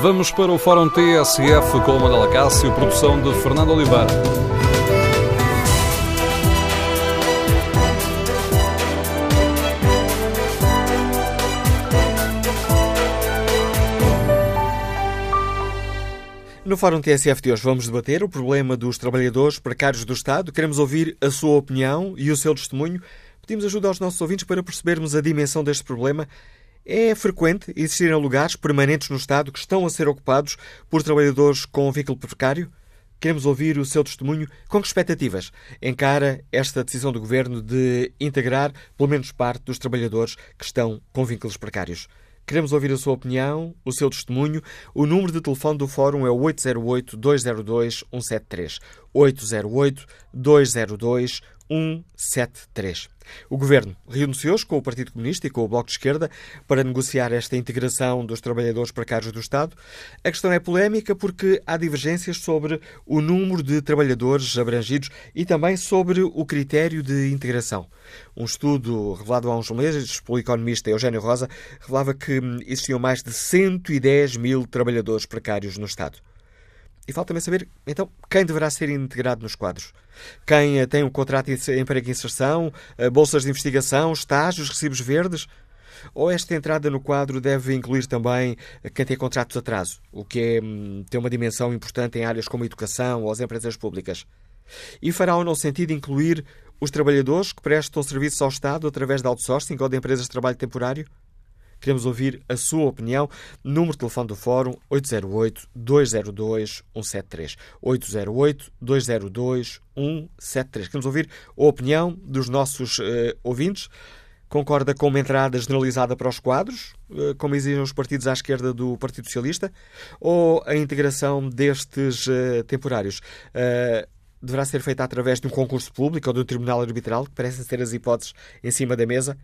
Vamos para o Fórum TSF com o Cássio, produção de Fernando Oliveira. No Fórum TSF de hoje vamos debater o problema dos trabalhadores precários do Estado. Queremos ouvir a sua opinião e o seu testemunho. Pedimos ajuda aos nossos ouvintes para percebermos a dimensão deste problema. É frequente existirem lugares permanentes no Estado que estão a ser ocupados por trabalhadores com vínculo precário? Queremos ouvir o seu testemunho. Com que expectativas encara esta decisão do Governo de integrar pelo menos parte dos trabalhadores que estão com vínculos precários? Queremos ouvir a sua opinião, o seu testemunho. O número de telefone do Fórum é o 808-202-173. 808-202-173. O Governo hoje com o Partido Comunista e com o Bloco de Esquerda para negociar esta integração dos trabalhadores precários do Estado. A questão é polémica porque há divergências sobre o número de trabalhadores abrangidos e também sobre o critério de integração. Um estudo revelado há uns meses pelo economista Eugênio Rosa revelava que existiam mais de 110 mil trabalhadores precários no Estado. E falta também saber, então, quem deverá ser integrado nos quadros. Quem eh, tem um contrato de emprego e inserção, eh, bolsas de investigação, estágios, recibos verdes? Ou esta entrada no quadro deve incluir também eh, quem tem contratos de atraso, o que é, hum, tem uma dimensão importante em áreas como a educação ou as empresas públicas? E fará ou não sentido incluir os trabalhadores que prestam serviços ao Estado através de outsourcing ou de empresas de trabalho temporário? Queremos ouvir a sua opinião. Número de telefone do Fórum 808-202-173. 808-202-173. Queremos ouvir a opinião dos nossos uh, ouvintes. Concorda com uma entrada generalizada para os quadros, uh, como exigem os partidos à esquerda do Partido Socialista, ou a integração destes uh, temporários? deverá ser feita através de um concurso público ou do Tribunal Arbitral, que parecem ser as hipóteses em cima da mesa?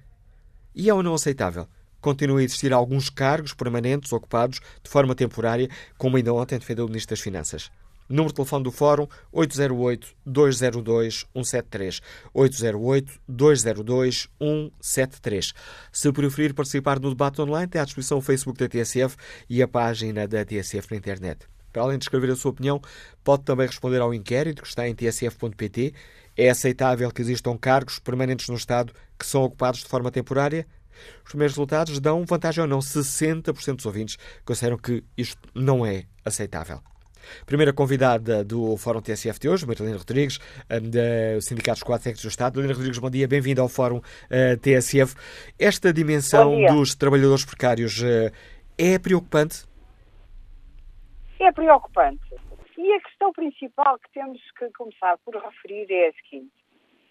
E é ou não aceitável continua a existir alguns cargos permanentes ocupados de forma temporária, como ainda ontem defendeu o Ministro das Finanças. Número de telefone do Fórum 808-202-173. 808-202-173. Se preferir participar no debate online, tem à disposição o Facebook da TSF e a página da TSF na internet. Para além de escrever a sua opinião, pode também responder ao inquérito que está em tsf.pt. É aceitável que existam cargos permanentes no Estado que são ocupados de forma temporária? Os primeiros resultados dão vantagem ou não. 60% dos ouvintes consideram que isto não é aceitável. Primeira convidada do Fórum TSF de hoje, Marilena Rodrigues, do Sindicato dos Quatro Técnicos do Estado. Marilena Rodrigues, bom dia, bem-vinda ao Fórum uh, TSF. Esta dimensão dos trabalhadores precários uh, é preocupante? É preocupante. E a questão principal que temos que começar por referir é a seguinte.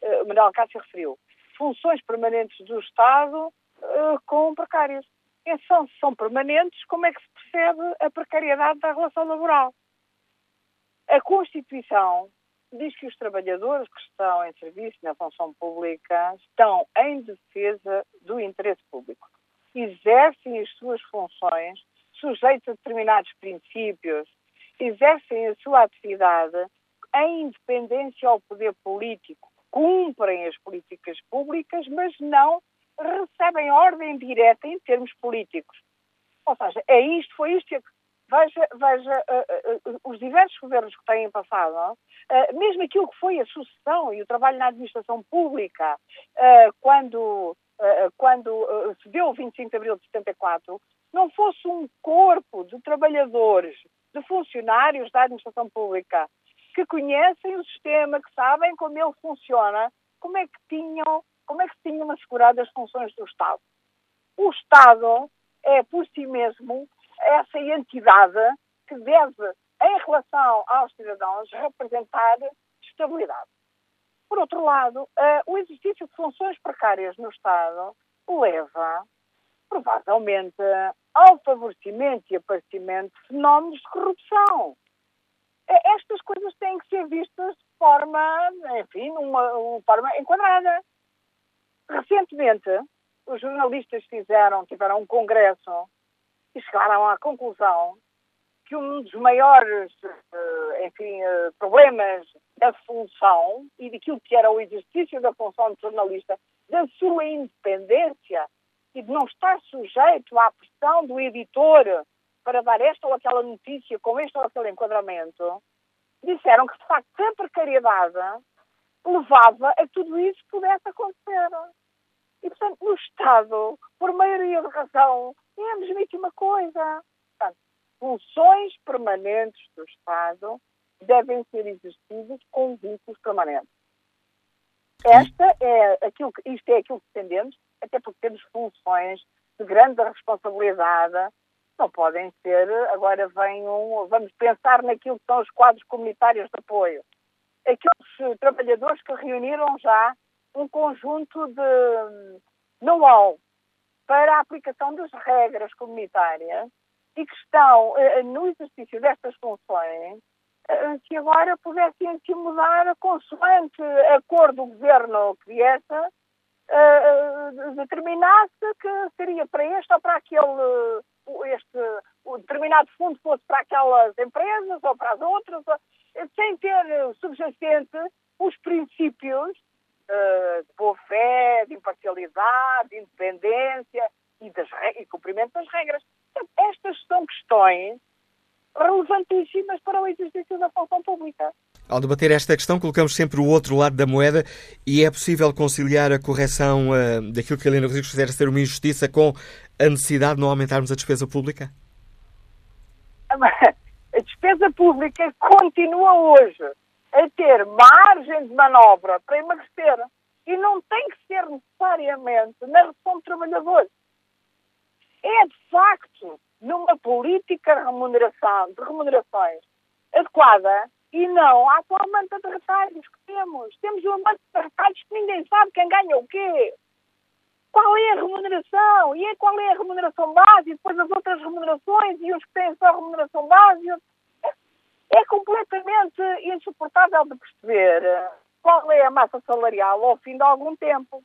Uh, Manuel Cássio referiu. Funções permanentes do Estado uh, com precários. E são, são permanentes, como é que se percebe a precariedade da relação laboral? A Constituição diz que os trabalhadores que estão em serviço na função pública estão em defesa do interesse público. Exercem as suas funções sujeitos a determinados princípios, exercem a sua atividade em independência ao poder político, cumprem as políticas públicas, mas não recebem ordem direta em termos políticos. Ou seja, é isto, foi isto. Veja, veja uh, uh, os diversos governos que têm passado, uh, mesmo aquilo que foi a sucessão e o trabalho na administração pública, quando, quando se deu o 25 de abril de 74, não fosse um corpo de trabalhadores, de funcionários da administração pública, que conhecem o sistema, que sabem como ele funciona, como é que tinham como é que se tinham assegurado as funções do Estado? O Estado é, por si mesmo, essa entidade que deve, em relação aos cidadãos, representar estabilidade. Por outro lado, uh, o exercício de funções precárias no Estado leva, provavelmente, ao favorecimento e aparecimento de fenómenos de corrupção. Estas coisas têm que ser vistas de forma, enfim, numa, uma forma enquadrada. Recentemente, os jornalistas fizeram, tiveram um congresso e chegaram à conclusão que um dos maiores, eh, enfim, eh, problemas da função e daquilo que era o exercício da função de jornalista, da sua independência e de não estar sujeito à pressão do editor para dar esta ou aquela notícia com este ou aquele enquadramento, disseram que, de facto, a precariedade levava a que tudo isso pudesse acontecer. E, portanto, no Estado, por maioria de razão, é a mesmíssima coisa. Portanto, funções permanentes do Estado devem ser exercidas com vínculos permanentes. Esta é aquilo que, isto é aquilo que defendemos, até porque temos funções de grande responsabilidade, não podem ser, agora vem um, vamos pensar naquilo que são os quadros comunitários de apoio. Aqueles trabalhadores que reuniram já um conjunto de know-how para a aplicação das regras comunitárias e que estão eh, no exercício destas funções eh, que agora pudessem se mudar consoante acordo do governo que viesse, determinasse que seria para este ou para aquele, este, o determinado fundo fosse para aquelas empresas ou para as outras, sem ter subjacente os princípios uh, de boa fé, de imparcialidade, de independência e, das, e cumprimento das regras. Estas são questões relevantíssimas para o exercício da função pública. Ao debater esta questão, colocamos sempre o outro lado da moeda e é possível conciliar a correção uh, daquilo que a Helena Rodrigues considera ser uma injustiça com a necessidade de não aumentarmos a despesa pública? A despesa pública continua hoje a ter margem de manobra para emagrecer e não tem que ser necessariamente na redução de trabalhadores. É, de facto, numa política de remuneração, de remunerações adequada e não à atual manta de retalhos que temos. Temos uma manta de retalhos que ninguém sabe quem ganha o quê. Qual é a remuneração? E qual é a remuneração base? E depois as outras remunerações e os que têm só remuneração base? É completamente insuportável de perceber qual é a massa salarial ao fim de algum tempo.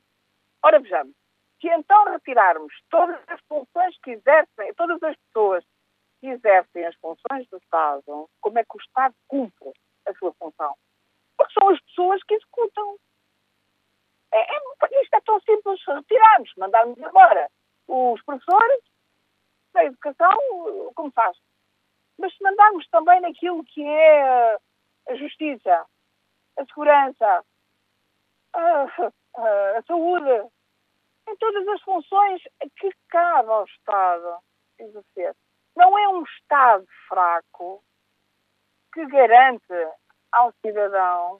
Ora, vejamos. Se então retirarmos todas as funções que exercem, todas as pessoas que exercem as funções do Estado, como é que o Estado cumpre a sua função? Porque são as pessoas que executam. É, é, isto é tão simples retirarmos, mandarmos embora os professores da educação, como faz? Mas se mandarmos também naquilo que é a justiça, a segurança, a, a, a saúde, em todas as funções que cabe ao Estado exercer. Não é um Estado fraco que garante ao cidadão,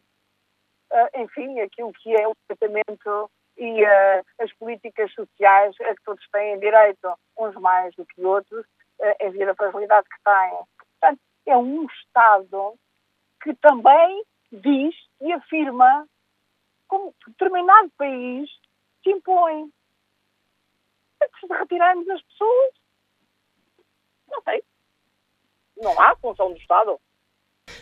uh, enfim, aquilo que é o tratamento e uh, as políticas sociais a que todos têm direito, uns mais do que outros, em via da fragilidade que têm. Portanto, é um Estado que também diz e afirma como determinado país se impõe se retirarmos as pessoas, não sei. Não há função do Estado.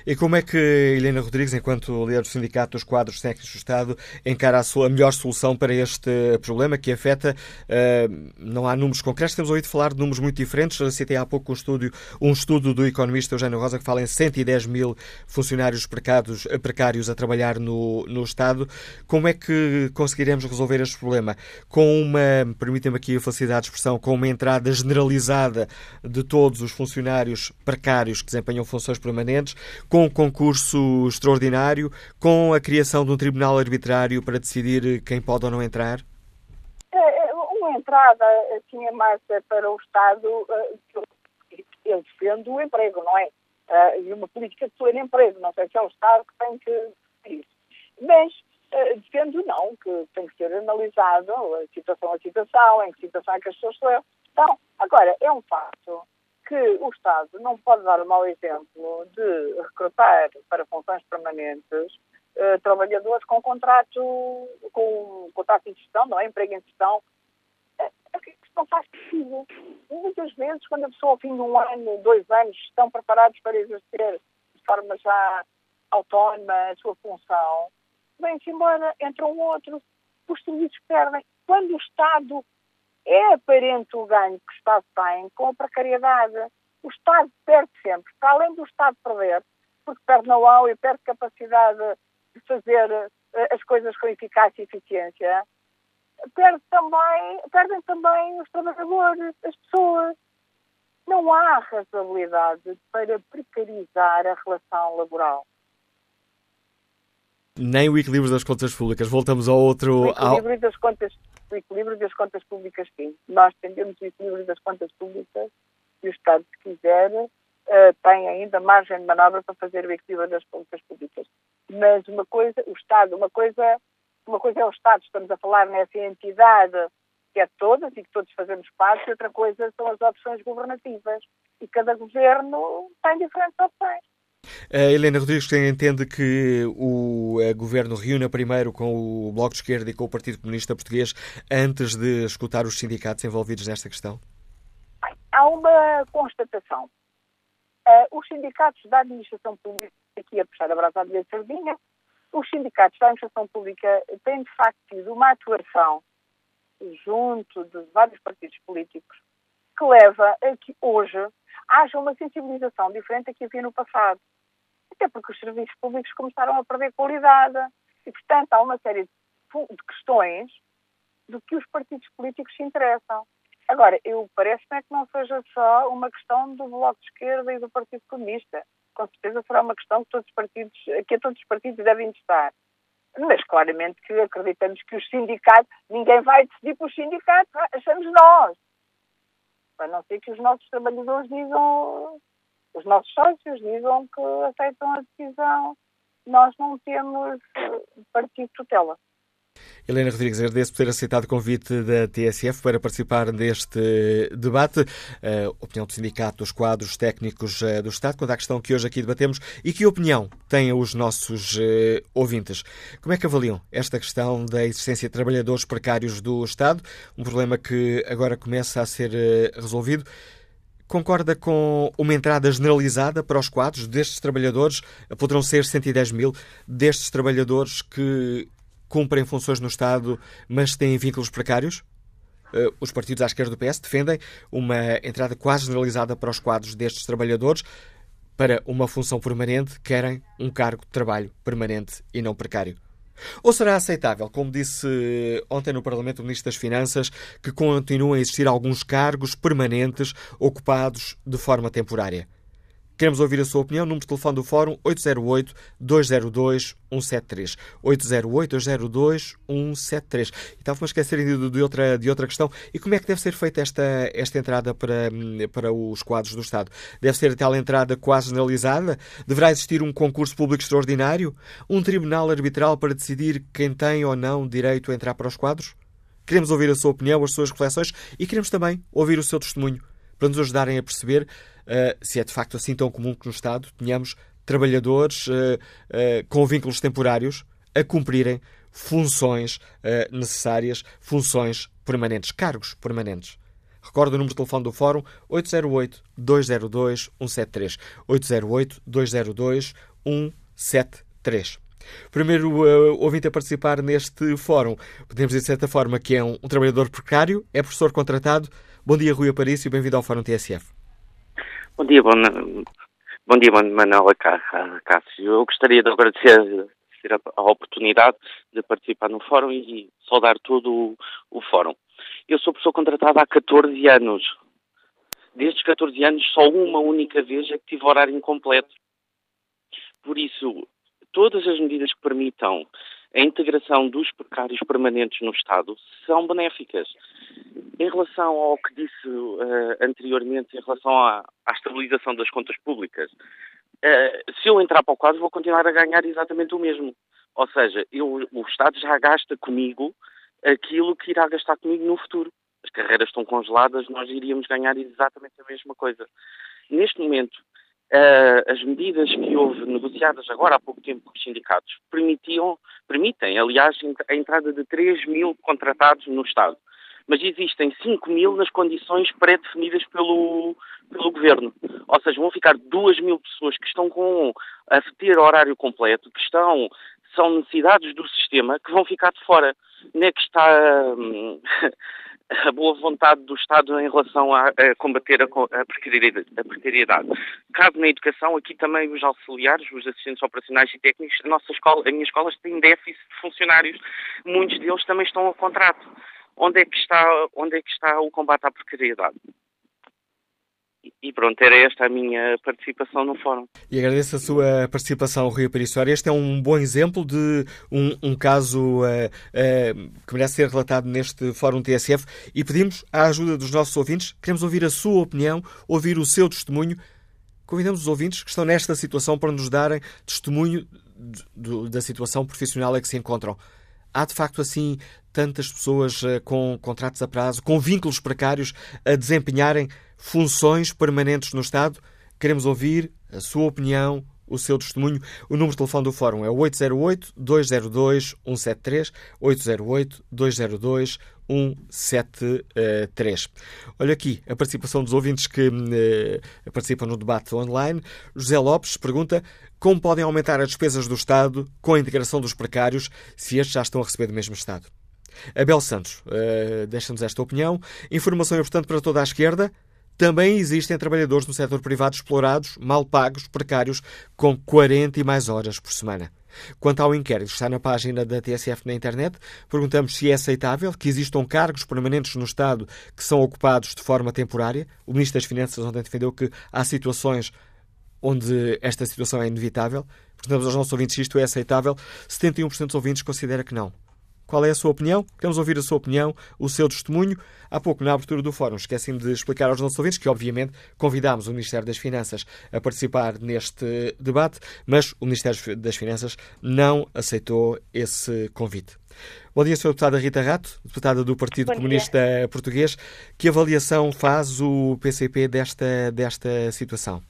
E como é que Helena Rodrigues, enquanto líder do Sindicato dos Quadros Técnicos do Estado, encara a, sua, melhor solução para este problema que afeta, uh, não há números concretos, temos ouvido falar de números muito diferentes, citei há pouco um estudo, um estudo do economista Eugênio Rosa que fala em 110 mil funcionários precários, precários a trabalhar no, no Estado. Como é que conseguiremos resolver este problema? Com uma, permitem-me aqui a facilidade de expressão, com uma entrada generalizada de todos os funcionários precários que desempenham funções permanentes, com um concurso extraordinário, com a criação de um tribunal arbitrário para decidir quem pode ou não entrar? É, é, uma entrada assim é mais para o Estado, eh, eu defendo o emprego, não é? Eh, e uma política de pleno emprego, não sei se é o Estado que tem que isso. Mas eh, defendo não, que tem que ser analisado a situação a situação, em que situação é que as pessoas estão. Então, agora, é um facto que o Estado não pode dar o mau exemplo de recrutar para funções permanentes uh, trabalhadores com contrato, com contrato de gestão, não é? Emprego em gestão. Uh, isso não faz sentido. Muitas vezes, quando a pessoa, ao fim de um ano, dois anos, estão preparados para exercer de forma já autónoma a sua função, vem-se embora, entra um outro, os serviços perdem. Quando o Estado é aparente o ganho que o Estado tem com a precariedade. O Estado perde sempre, para além do Estado perder, porque perde know-how e perde capacidade de fazer eh, as coisas com eficácia e eficiência, perde também, perdem também os trabalhadores, as pessoas. Não há razoabilidade para precarizar a relação laboral. Nem o equilíbrio das contas públicas. Voltamos ao outro. O equilíbrio, das, contas, o equilíbrio das contas públicas, sim. Nós tendemos o equilíbrio das contas públicas e o Estado, se quiser, uh, tem ainda margem de manobra para fazer o equilíbrio das contas públicas. Mas uma coisa, o Estado, uma coisa, uma coisa é o Estado, estamos a falar nessa entidade que é de todas e que todos fazemos parte, e outra coisa são as opções governativas. E cada governo tem diferentes opções. A Helena Rodrigues entende que o eh, governo reúna primeiro com o Bloco de Esquerda e com o Partido Comunista Português antes de escutar os sindicatos envolvidos nesta questão? Há uma constatação. Uh, os sindicatos da administração pública, aqui a puxar a brasa de sardinha, os sindicatos da administração pública têm de facto tido uma atuação junto de vários partidos políticos que leva a que hoje haja uma sensibilização diferente da que havia no passado. Até porque os serviços públicos começaram a perder qualidade e, portanto, há uma série de questões do que os partidos políticos se interessam. Agora, eu parece-me é que não seja só uma questão do Bloco de Esquerda e do Partido Comunista. Com certeza será uma questão que, todos os partidos, que a todos os partidos devem estar. Mas claramente que acreditamos que os sindicatos, ninguém vai decidir para os sindicatos, achamos nós. A não ser que os nossos trabalhadores digam, os nossos sócios digam que aceitam a decisão. Nós não temos eh, partido tutela. Helena Rodrigues, agradeço por ter aceitado o convite da TSF para participar deste debate. A opinião do Sindicato dos Quadros Técnicos eh, do Estado, quanto à questão que hoje aqui debatemos e que opinião têm os nossos eh, ouvintes. Como é que avaliam esta questão da existência de trabalhadores precários do Estado, um problema que agora começa a ser eh, resolvido? Concorda com uma entrada generalizada para os quadros destes trabalhadores? Poderão ser 110 mil destes trabalhadores que cumprem funções no Estado, mas têm vínculos precários? Eh, os partidos à esquerda do PS defendem uma entrada quase generalizada para os quadros destes trabalhadores. Para uma função permanente, querem um cargo de trabalho permanente e não precário. Ou será aceitável, como disse ontem no Parlamento o Ministro das Finanças, que continuem a existir alguns cargos permanentes ocupados de forma temporária? Queremos ouvir a sua opinião. Número de telefone do Fórum 808-202-173. 808-202-173. E estava-me a esquecer de, de, outra, de outra questão. E como é que deve ser feita esta, esta entrada para, para os quadros do Estado? Deve ser tal entrada quase generalizada? Deverá existir um concurso público extraordinário? Um tribunal arbitral para decidir quem tem ou não direito a entrar para os quadros? Queremos ouvir a sua opinião, as suas reflexões e queremos também ouvir o seu testemunho para nos ajudarem a perceber se é de facto assim tão comum que no Estado tenhamos trabalhadores uh, uh, com vínculos temporários a cumprirem funções necessárias, funções permanentes, cargos permanentes. Recordo o número de telefone do Fórum 808-202-173. 808-202-173. Primeiro uh, ouvinte a participar neste fórum, podemos dizer de certa forma que é um, um trabalhador precário, é professor contratado, Bom dia, Rui Aparício, bem-vindo ao Fórum TSF. Bom dia, bom, bom dia, Manuela Cássio. Eu gostaria de agradecer a, oportunidade de participar no Fórum e saudar todo o, o Fórum. Eu sou professor contratado há 14 anos. Destes 14 anos, só uma única vez é que tive horário incompleto. Por isso, todas as medidas que permitam a integração dos precários permanentes no Estado são benéficas. Em relação ao que disse uh, anteriormente, em relação à, à, estabilização das contas públicas, uh, se eu entrar para o quadro, vou continuar a ganhar exatamente o mesmo. Ou seja, eu, o Estado já gasta comigo aquilo que irá gastar comigo no futuro. As carreiras estão congeladas, nós iríamos ganhar exatamente a mesma coisa. Neste momento, Uh, as medidas que houve negociadas agora há pouco tempo com os sindicatos permitiam, permitem, aliás, a entrada de 3 mil contratados no Estado. Mas existem 5 mil nas condições pré-definidas pelo, pelo Governo. Ou seja, vão ficar 2 mil pessoas que estão com a ter horário completo, que estão, são necessidades do sistema, que vão ficar de fora. Não é que está. Hum, a boa vontade do Estado em relação a, a combater a, a, precariedade. Cabe na educação, aqui também os auxiliares, os assistentes operacionais e técnicos, a nossa escola, a minha escola tem déficit de funcionários, muitos deles também estão a contrato. Onde é que está, onde é que está o combate à precariedade? E pronto, era esta a minha participação no fórum. E agradeço a sua participação, Rui Aparício. Este é um bom exemplo de um, um caso uh, uh, que merece ser relatado neste Fórum TSF e pedimos a ajuda dos nossos ouvintes. Queremos ouvir a sua opinião, ouvir o seu testemunho. Convidamos os ouvintes que estão nesta situação para nos darem testemunho da situação profissional em que se encontram. Há de facto assim tantas pessoas uh, com contratos a prazo, com vínculos precários, a desempenharem funções permanentes no Estado? Queremos ouvir a sua opinião, o seu testemunho. O número de telefone do Fórum é 808-202-173, 808-202-173. Olha aqui a participação dos ouvintes que eh, participam no debate online. José Lopes pergunta como podem aumentar as despesas do Estado com a integração dos precários se estes já estão a receber do mesmo Estado. Abel Santos uh, deixa-nos esta opinião. Informação importante para toda a esquerda. Também existem trabalhadores no setor privado explorados, mal pagos, precários, com 40 e mais horas por semana. Quanto ao inquérito está na página da TSF na internet, perguntamos se é aceitável que existam cargos permanentes no Estado que são ocupados de forma temporária. O Ministro das Finanças ontem defendeu que há situações onde esta situação é inevitável. Perguntamos aos nossos ouvintes se isto é aceitável. 71% dos ouvintes considera que não. Qual é a sua opinião? Queremos ouvir a sua opinião, o seu testemunho. Há pouco, na abertura do fórum, esqueci-me de explicar aos nossos ouvintes que, obviamente, convidámos o Ministério das Finanças a participar neste debate, mas o Ministério das Finanças não aceitou esse convite. Bom dia, Sra. Deputada Rita Rato, deputada do Partido Comunista. Português. Que avaliação faz o PCP desta, desta situação?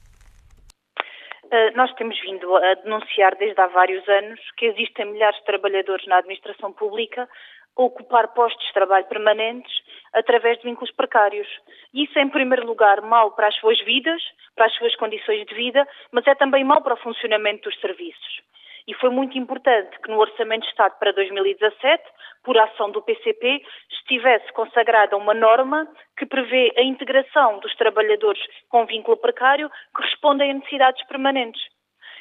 Eh, nós temos vindo a denunciar desde há vários anos que existem milhares de trabalhadores na administração pública a ocupar postos de trabalho permanentes através de vínculos precários. Isso é, em primeiro lugar, mau para as suas vidas, para as suas condições de vida, mas é também mau para o funcionamento dos serviços. E foi muito importante que no Orçamento de Estado para 2017, por ação do PCP, estivesse consagrada uma norma que prevê a integração dos trabalhadores com vínculo precário que respondem a necessidades permanentes.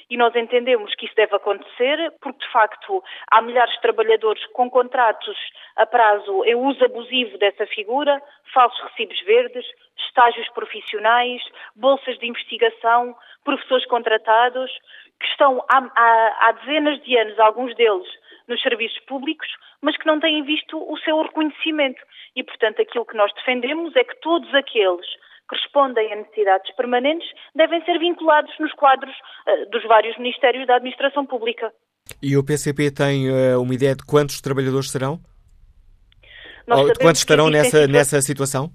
E nós entendemos que isso deve acontecer porque, de facto, há milhares de trabalhadores com contratos a prazo em uso abusivo dessa figura, falsos recibos verdes, estágios profissionais, bolsas de investigação, professores contratados, que estão há, há, há dezenas de anos, alguns deles, nos serviços públicos, mas que não têm visto o seu reconhecimento. E, portanto, aquilo que nós defendemos é que todos aqueles que respondem a necessidades permanentes devem ser vinculados nos quadros uh, dos vários ministérios da administração pública. E o PCP tem uh, uma ideia de quantos trabalhadores serão? Ou de quantos estarão nessa, nessa situação?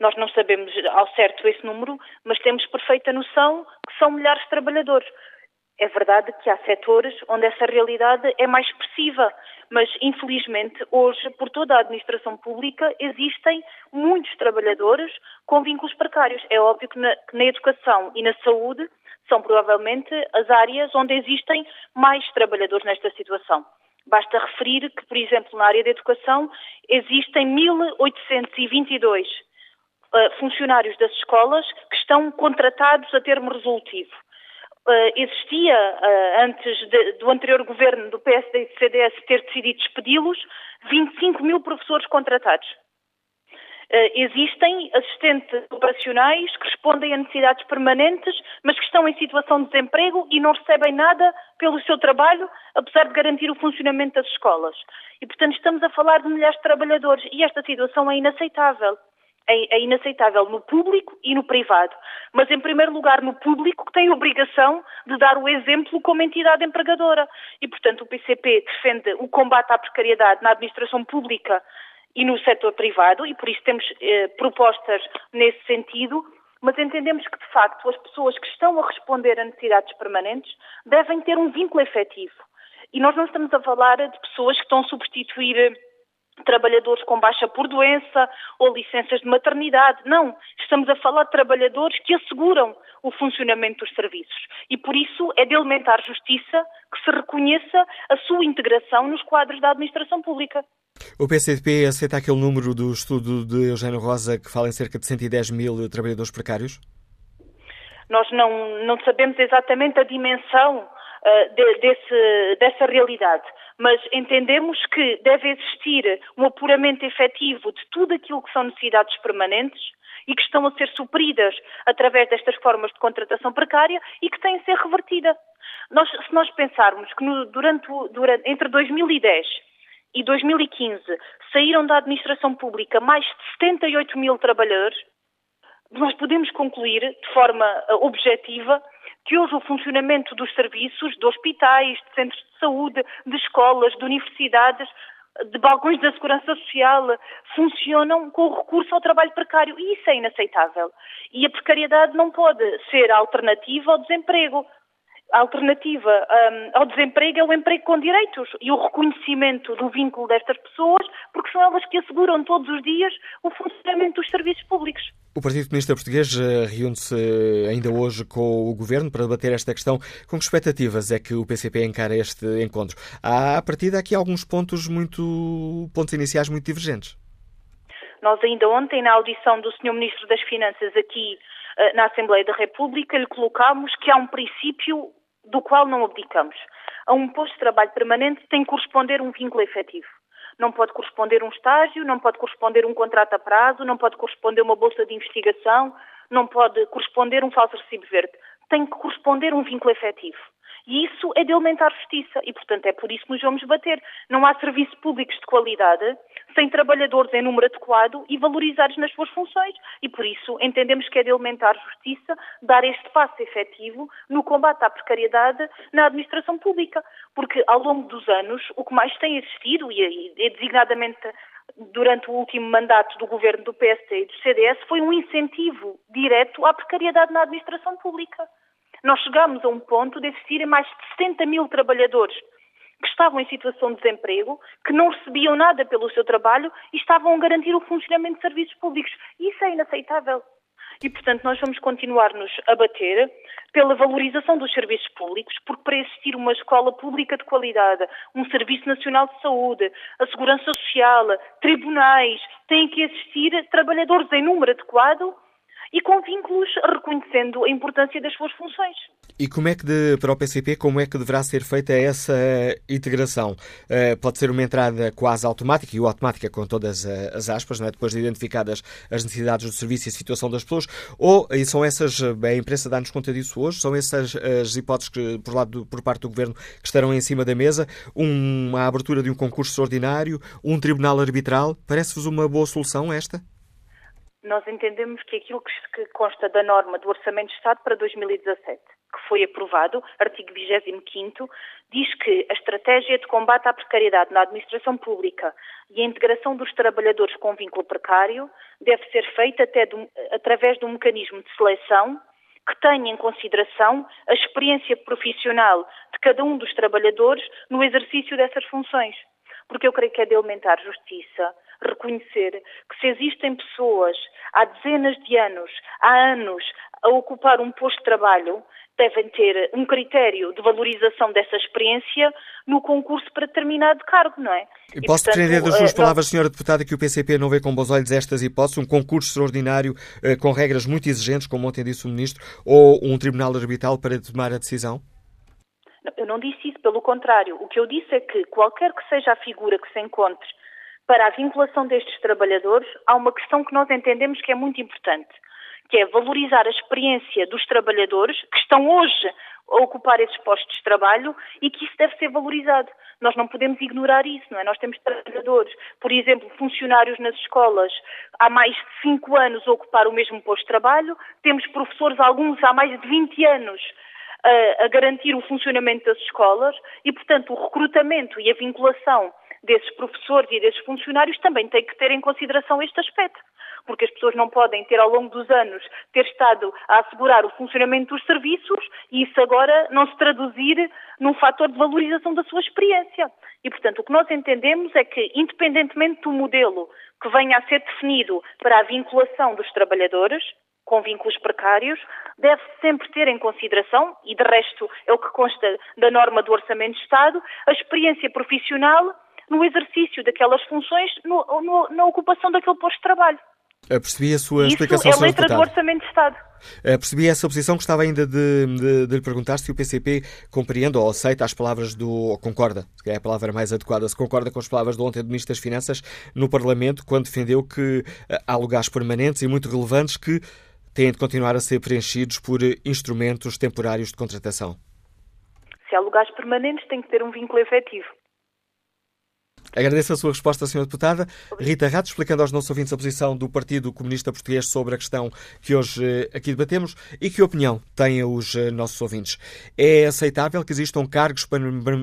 Nós não sabemos ao certo esse número, mas temos perfeita noção que são milhares de trabalhadores. É verdade que há setores onde essa realidade é mais expressiva, mas infelizmente hoje, por toda a administração pública, existem muitos trabalhadores com vínculos precários. É óbvio que na, que na educação e na saúde são provavelmente as áreas onde existem mais trabalhadores nesta situação. Basta referir que, por exemplo, na área da educação existem 1.822 uh, funcionários das escolas que estão contratados a termo resolutivo. Uh, existia, uh, antes de, do anterior governo do PSD e do CDS ter decidido despedi-los, 25 mil professores contratados. Uh, existem assistentes operacionais que respondem a necessidades permanentes, mas que estão em situação de desemprego e não recebem nada pelo seu trabalho, apesar de garantir o funcionamento das escolas. E, portanto, estamos a falar de milhares de trabalhadores e esta situação é inaceitável é, é, inaceitável no público e no privado. Mas, em primeiro lugar, no público, que tem a obrigação de dar o exemplo como entidade empregadora. E, portanto, o PCP defende o combate à precariedade na administração pública e no setor privado, e por isso temos eh, propostas nesse sentido. Mas entendemos que, de facto, as pessoas que estão a responder a necessidades permanentes devem ter um vínculo efetivo. E nós não estamos a falar de pessoas que estão a substituir trabalhadores com baixa por doença ou licenças de maternidade. Não, estamos a falar de trabalhadores que asseguram o funcionamento dos serviços. E por isso é de elementar justiça que se reconheça a sua integração nos quadros da administração pública. O PCP aceita aquele número do estudo de Eugênio Rosa que fala em cerca de 110 mil trabalhadores precários? Nós não, não sabemos exatamente a dimensão uh, de, desse, dessa realidade mas entendemos que deve existir um apuramento efetivo de tudo aquilo que são necessidades permanentes e que estão a ser supridas através destas formas de contratação precária e que têm a ser revertida. Nós, se nós pensarmos que no, durante, durante, entre 2010 e 2015 saíram da administração pública mais de 78 mil trabalhadores, nós podemos concluir de forma uh, objetiva que hoje o funcionamento dos serviços, de hospitais, de centros de saúde, de escolas, de universidades, de balcões da segurança social, funcionam com o recurso ao trabalho precário. E isso é inaceitável. E a precariedade não pode ser alternativa ao desemprego a alternativa um, ao desemprego é o emprego com direitos e o reconhecimento do vínculo destas pessoas, porque são elas que asseguram todos os dias o funcionamento dos serviços públicos. O Partido Comunista Português eh, reúne-se eh, ainda hoje com o Governo para debater esta questão. Com que expectativas é que o PCP encara este encontro? Há, a partir daqui, alguns pontos muito pontos iniciais muito divergentes. Nós ainda ontem, na audição do Sr. Ministro das Finanças aqui eh, na Assembleia da República, lhe colocámos que há um princípio do qual não abdicamos. A um posto de trabalho permanente tem que corresponder um vínculo efetivo. Não pode corresponder um estágio, não pode corresponder um contrato a prazo, não pode corresponder uma bolsa de investigação, não pode corresponder um falso recibo verde. Tem que corresponder um vínculo efetivo. E isso é de elementar justiça e, portanto, é por isso que nos vamos bater. Não há serviços públicos de qualidade sem trabalhadores em número adequado e valorizados nas suas funções. E, por isso, entendemos que é de elementar justiça dar este passo efetivo no combate à precariedade na administração pública. Porque, ao longo dos anos, o que mais tem existido, e é designadamente durante o último mandato do governo do PSD e do CDS, foi um incentivo direto à precariedade na administração pública nós chegámos a um ponto de existirem mais de 70 mil trabalhadores que estavam em situação de desemprego, que não recebiam nada pelo seu trabalho e estavam a garantir o funcionamento de serviços públicos. Isso é inaceitável. E, portanto, nós vamos continuar-nos a bater pela valorização dos serviços públicos, porque para existir uma escola pública de qualidade, um Serviço Nacional de Saúde, a Segurança Social, tribunais, têm que existir trabalhadores em número adequado e com vínculos reconhecendo a importância das suas funções. E como é que, de, para o PCP, como é que deverá ser feita essa integração? Uh, pode ser uma entrada quase automática, e o automática com todas eh, as aspas, é? depois de identificadas as necessidades do serviço e a situação das pessoas, ou, e são essas, eh, a imprensa dá-nos conta disso hoje, são essas as hipóteses que, por, lado, por parte do Governo que estarão em cima da mesa, uma abertura de um concurso extraordinário, um tribunal arbitral, parece-vos uma boa solução esta? Nós entendemos que aquilo que consta da norma do Orçamento de Estado para 2017, que foi aprovado, artigo 25, diz que a estratégia de combate à precariedade na administração pública e a integração dos trabalhadores com vínculo precário deve ser feita até através de um mecanismo de seleção que tenha em consideração a experiência profissional de cada um dos trabalhadores no exercício dessas funções. Porque eu creio que é de aumentar justiça reconhecer que se existem pessoas há dezenas de anos, há anos, a ocupar um posto de trabalho, devem ter um critério de valorização dessa experiência no concurso para determinado cargo, não é? E, posso pretender das suas uh, palavras, Senhora Deputada, que o PCP não vê com bons olhos estas hipóteses, um concurso extraordinário uh, com regras muito exigentes, como ontem disse o Ministro, ou um tribunal arbitral para tomar a decisão? Eu não disse isso, pelo contrário. O que eu disse é que qualquer que seja a figura que se encontre para a vinculação destes trabalhadores, há uma questão que nós entendemos que é muito importante, que é valorizar a experiência dos trabalhadores que estão hoje a ocupar esses postos de trabalho e que isso deve ser valorizado. Nós não podemos ignorar isso, não é? Nós temos trabalhadores, por exemplo, funcionários nas escolas há mais de 5 anos a ocupar o mesmo posto de trabalho, temos professores, alguns há mais de 20 anos a, a garantir o funcionamento das escolas e, portanto, o recrutamento e a vinculação desses professores e desses funcionários também tem que ter em consideração este aspecto. Porque as pessoas não podem ter, ao longo dos anos, ter estado a assegurar o funcionamento dos serviços e isso agora não se traduzir num fator de valorização da sua experiência. E, portanto, o que nós entendemos é que, independentemente do modelo que venha a ser definido para a vinculação dos trabalhadores, com vínculos precários, deve sempre ter em consideração, e de resto é o que consta da norma do Orçamento de Estado, a experiência profissional no exercício daquelas funções, no, no, na ocupação daquele posto de trabalho. Percebi a sua Isso explicação, é letra do Orçamento de Estado. Percebi essa posição, gostava ainda de, de, de, lhe perguntar se o PCP compreende ou aceita as palavras do. ou concorda, que é a palavra mais adequada, se concorda com as palavras do ontem do Ministro das Finanças no Parlamento, quando defendeu que há lugares permanentes e muito relevantes que têm de continuar a ser preenchidos por instrumentos temporários de contratação. Se há lugares permanentes, tem que ter um vínculo efetivo. Agradeço a sua resposta, Sra. Deputada. Rita Rato, explicando aos nossos ouvintes a posição do Partido Comunista Português sobre a questão que hoje aqui debatemos e que opinião têm os nossos ouvintes. É aceitável que existam cargos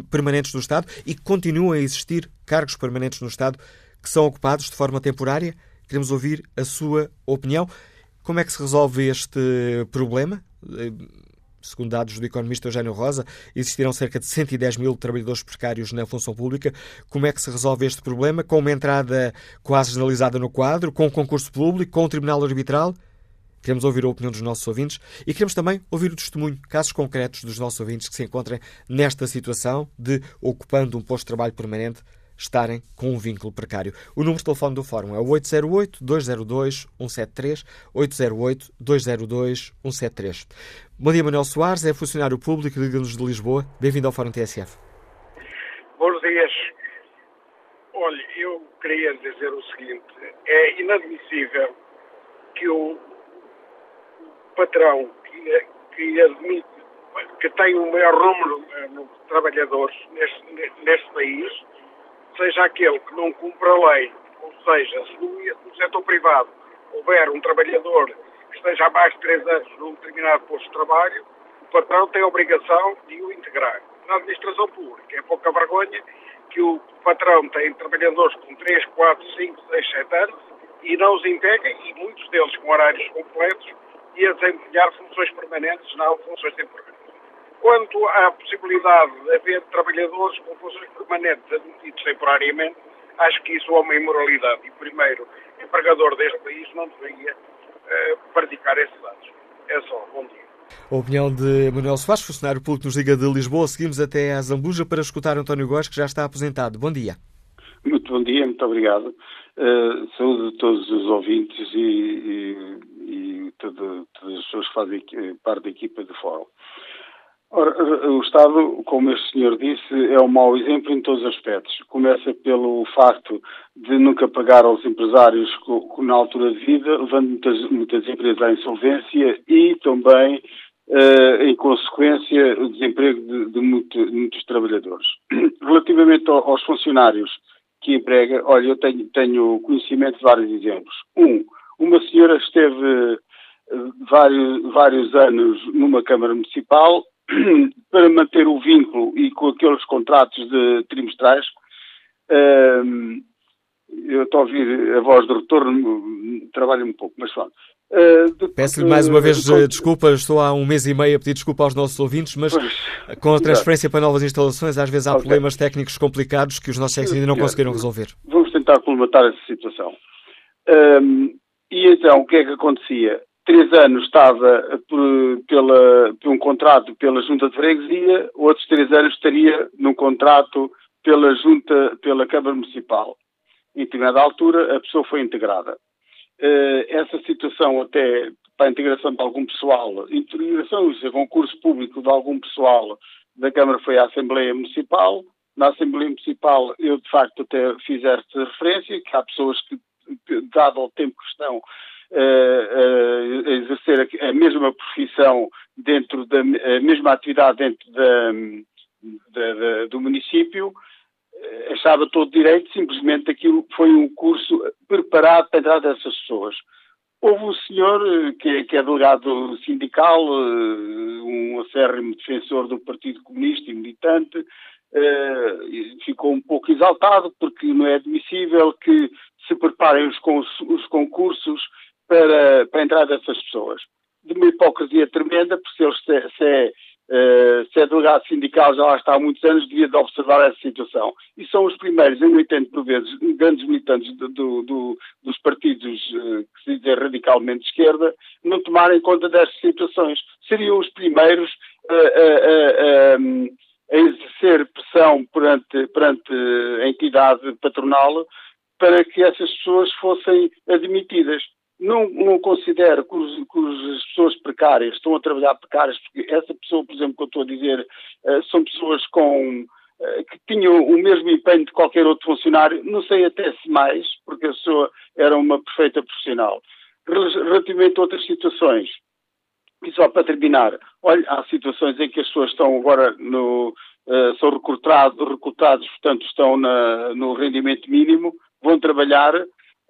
permanentes no Estado e que continuem a existir cargos permanentes no Estado que são ocupados de forma temporária? Queremos ouvir a sua opinião. Como é que se resolve este problema? Segundo dados do economista Eugênio Rosa, existirão cerca de 110 mil trabalhadores precários na função pública. Como é que se resolve este problema? Com uma entrada quase generalizada no quadro, com um concurso público, com um tribunal arbitral? Queremos ouvir a opinião dos nossos ouvintes e queremos também ouvir o testemunho, casos concretos dos nossos ouvintes que se encontrem nesta situação de, ocupando um posto de trabalho permanente, estarem com um vínculo precário. O número de telefone do Fórum é o 808-202-173, 808-202-173. Bom dia, Manuel Soares, é funcionário público Liga-nos de Lisboa. Bem-vindo ao Fórum TSF. Bons dias. Olha, eu queria dizer o seguinte: é inadmissível que o patrão que, que admite que tem o maior número de trabalhadores neste, neste país seja aquele que não cumpre a lei. Ou seja, se no setor privado houver um trabalhador que esteja há mais de três anos num determinado posto de trabalho, o patrão tem a obrigação de o integrar. Na administração pública é pouca vergonha que o patrão tem trabalhadores com 3, 4, 5, 6, 7 anos e não os integra, e muitos deles com horários completos, e a desempenhar funções permanentes, não funções temporárias. Quanto à possibilidade de haver trabalhadores com funções permanentes admitidos temporariamente, acho que isso é uma imoralidade. E, primeiro, o empregador deste país não deveria uh, praticar esses atos. É só. Bom dia. A opinião de Manuel Soares, funcionário público nos Liga de Lisboa. Seguimos até a Zambuja para escutar António Góes, que já está aposentado. Bom dia. Muito bom dia, muito obrigado. Uh, saúde a todos os ouvintes e, e, e todo, todas as pessoas que fazem parte da equipa de fórum. Ora, o Estado, como este senhor disse, é um mau exemplo em todos os aspectos. Começa pelo facto de nunca pagar aos empresários na altura de vida, levando muitas, muitas empresas à insolvência e também, eh, em consequência, o desemprego de, de, muito, de muitos trabalhadores. Relativamente aos funcionários que emprega, olha, eu tenho, tenho conhecimento de vários exemplos. Um, uma senhora esteve vários, vários anos numa Câmara Municipal para manter o vínculo e com aqueles contratos de trimestrais. Uh, eu estou a ouvir a voz do retorno, trabalho um pouco, mas pronto. Uh, Peço-lhe mais uma vez uh, desculpa, estou há um mês e meio a pedir desculpa aos nossos ouvintes, mas pois, com a transferência exato. para novas instalações, às vezes há okay. problemas técnicos complicados que os nossos técnicos ainda não conseguiram resolver. Vamos tentar colmatar essa situação. e então, o que é que acontecia? Três anos estava por, pela, por um contrato pela Junta de Freguesia, outros três anos estaria num contrato pela Junta, pela Câmara Municipal. Em determinada altura, a pessoa foi integrada. Uh, essa situação, até para a integração de algum pessoal, integração, isso é concurso público de algum pessoal da Câmara foi à Assembleia Municipal. Na Assembleia Municipal, eu de facto até fiz esta referência, que há pessoas que, dado o tempo que estão, uh, exercer a, a, mesma profissão dentro da mesma atividade dentro da, da, da, do município, eh, achava todo direito, simplesmente aquilo foi um curso preparado para entrar dessas pessoas. Houve um senhor que é, que é delegado sindical, um acérrimo defensor do Partido Comunista e militante, ficou um pouco exaltado porque não é admissível que se preparem os, os concursos para, para a entrada dessas pessoas. De uma hipocrisia tremenda, porque se, ele, se, é, se é delegado sindical já lá está há muitos anos, devia de observar essa situação. E são os primeiros, entendo por vezes, grandes militantes do, do, do, dos partidos uh, que se dizem radicalmente de esquerda, não tomarem conta destas situações. Seriam os primeiros a, a exercer pressão perante, perante a entidade patronal para que essas pessoas fossem admitidas não, não considero que, os, que, as pessoas precárias estão a trabalhar precárias, porque essa pessoa, por exemplo, que eu estou a dizer, uh, são pessoas com uh, que tinham o mesmo empenho de qualquer outro funcionário, não sei até se mais, porque a pessoa era uma perfeita profissional. Relativamente a outras situações, e só para terminar, olha, há situações em que as pessoas estão agora no, uh, são recrutados, recrutados, portanto estão na, no rendimento mínimo, vão trabalhar,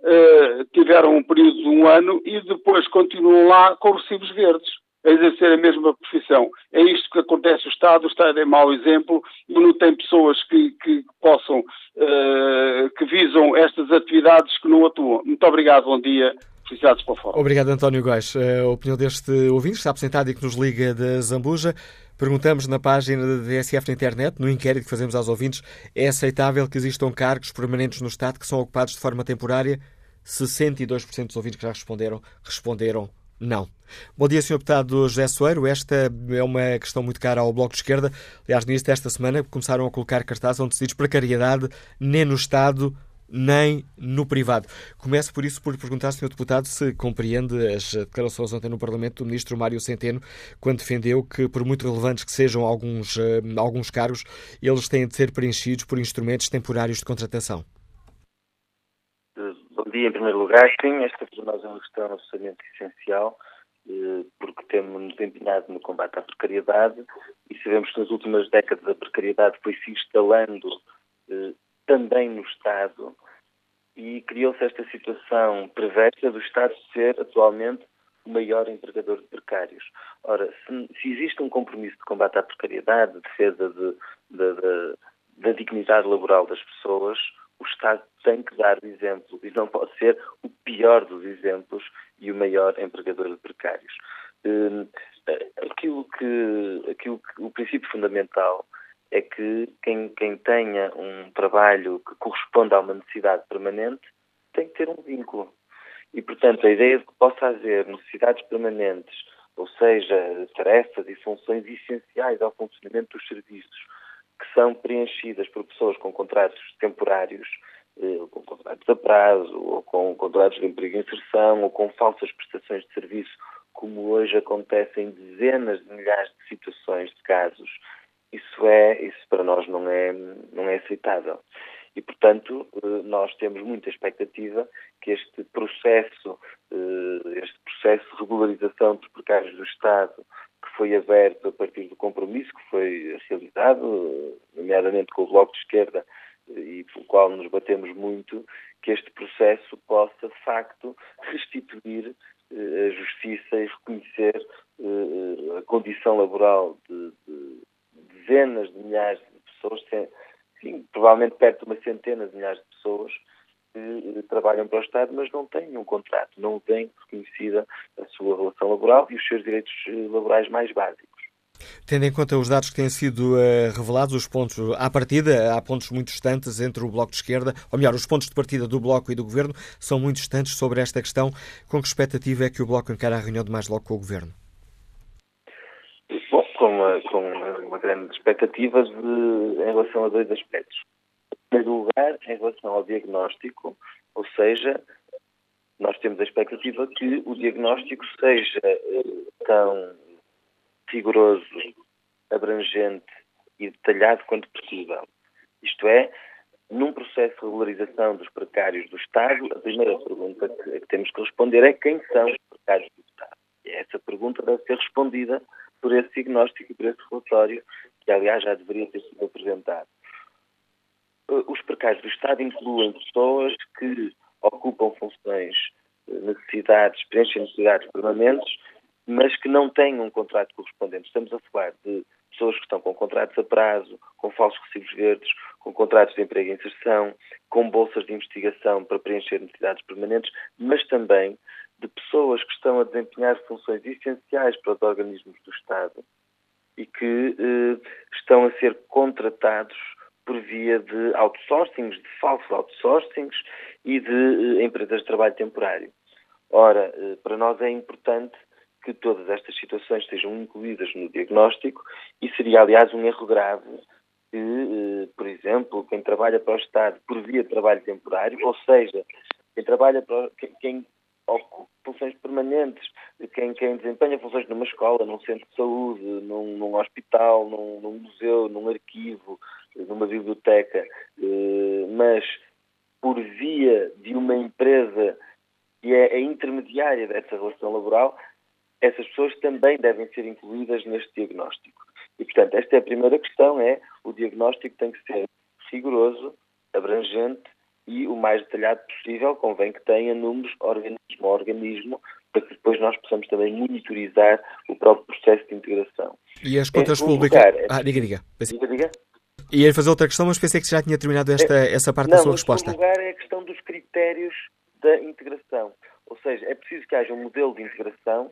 uh, tiveram um período de um ano e depois continuam lá com recibos verdes, a exercer a mesma profissão. É isto que acontece no Estado, o Estado é mau exemplo e não tem pessoas que, que possam, uh, que visam estas atividades que não atuam. Muito obrigado, bom dia. Felicidades para. Obrigado, António Góis. A opinião deste ouvinte está apresentado e que nos liga da Zambuja. Perguntamos na página da DSF na internet, no inquérito que fazemos aos ouvintes, é aceitável que existam cargos permanentes no Estado que são ocupados de forma temporária? 62% dos ouvintes que já responderam, responderam não. Bom dia, Sr. Deputado José Soeiro. Esta é uma questão muito cara ao Bloco de Esquerda. Aliás, nisto, esta semana, começaram a colocar cartazes onde se diz precariedade nem no Estado nem no privado. Começo por isso por perguntar, Sr. Deputado, se compreende as declarações ontem no Parlamento do Ministro Mário Centeno, quando defendeu que, por muito relevantes que sejam alguns, uh, alguns cargos, eles têm de ser preenchidos por instrumentos temporários de contratação. Bom dia, em primeiro lugar. Sim, esta para nós é uma questão absolutamente essencial, eh, porque temos-nos empenhado no combate à precariedade e sabemos que nas últimas décadas a precariedade foi se instalando eh, também no Estado e criou-se esta situação perversa do Estado ser atualmente o maior empregador de precários. Ora, se, se existe um compromisso de combate à precariedade, de defesa de, de, de, da dignidade laboral das pessoas, o Estado tem que dar exemplo e não pode ser o pior dos exemplos e o maior empregador de precários. Hum, aquilo que, aquilo que o princípio fundamental é que quem, quem tenha um trabalho que corresponda a uma necessidade permanente tem que ter um vínculo. E, portanto, a ideia de que possa haver necessidades permanentes, ou seja, tarefas e funções essenciais ao funcionamento dos serviços, que são preenchidas por pessoas com contratos temporários, eh, com contratos a prazo, ou com contratos de emprego e inserção, ou com falsas prestações de serviço, como hoje acontece em dezenas de milhares de situações, de casos, isso é, isso para nós não é, não é aceitável. E, portanto, eh, nós temos muita expectativa que este processo, eh, este processo de regularização dos precários do Estado, que foi aberto a partir do compromisso que foi realizado, nomeadamente com o Bloco de Esquerda, eh, e pelo qual nos batemos muito, que este processo possa, de facto, restituir a justiça e reconhecer a condição laboral de, de dezenas de milhares de pessoas, sim, provavelmente perto de uma centena de milhares de pessoas que eh, trabalham para o Estado, mas não têm um contrato, não têm reconhecida a sua relação laboral e os seus direitos eh, laborais mais básicos. Tendo em conta os dados que têm sido uh, revelados, os pontos à partida, há pontos muito distantes entre o Bloco de Esquerda, ou melhor, os pontos de partida do Bloco e do Governo são muito distantes sobre esta questão. Com que expectativa é que o Bloco encara a reunião de mais logo com o Governo? Bom, com uma, com uma grande expectativa de, em relação a dois aspectos. Em primeiro lugar, em relação ao diagnóstico, ou seja, nós temos a expectativa que o diagnóstico seja eh, tão rigoroso, abrangente e detalhado quanto possível. Isto é, num processo de regularização dos precários do Estado, a primeira pergunta que, que temos que responder é quem são os precários do Estado. E essa pergunta deve ser respondida por esse diagnóstico e por esse relatório, que aliás já deveria ter sido apresentado. Uh, os precários do Estado incluem pessoas que ocupam funções, uh, necessidades, preenchem necessidades permanentes, mas que não têm um contrato correspondente. Estamos a falar de pessoas que estão com contratos a prazo, com falsos recibos verdes, com contratos de emprego e inserção, com bolsas de investigação para preencher necessidades permanentes, mas também de pessoas que estão a desempenhar funções essenciais para os organismos do Estado e que eh, estão a ser contratados por via de outsourcings, de falsos outsourcings e de eh, empresas de trabalho temporário. Ora, eh, para nós é importante que todas estas situações sejam incluídas no diagnóstico e seria, aliás, um erro grave que, eh, por exemplo, quem trabalha para o Estado por via de trabalho temporário, ou seja, quem trabalha para, quem, funções permanentes, quem, quem desempenha funções numa escola, num centro de saúde, num, num hospital, num, num, museu, num arquivo, numa biblioteca, eh, mas por via de uma empresa que é a intermediária dessa relação laboral, essas pessoas também devem ser incluídas neste diagnóstico. E, portanto, esta é a primeira questão, é o diagnóstico tem que ser rigoroso, abrangente e o mais detalhado possível, convém que tenha números organismo a organismo, para que depois nós possamos também monitorizar o próprio processo de integração. E as contas públicas... Lugar, é... Ah, diga, diga. Diga, diga. Ia fazer outra questão, mas pensei que já tinha terminado esta, é... essa parte Não, da sua resposta. Em lugar é a questão dos critérios da integração. Ou seja, é preciso que haja um modelo de integração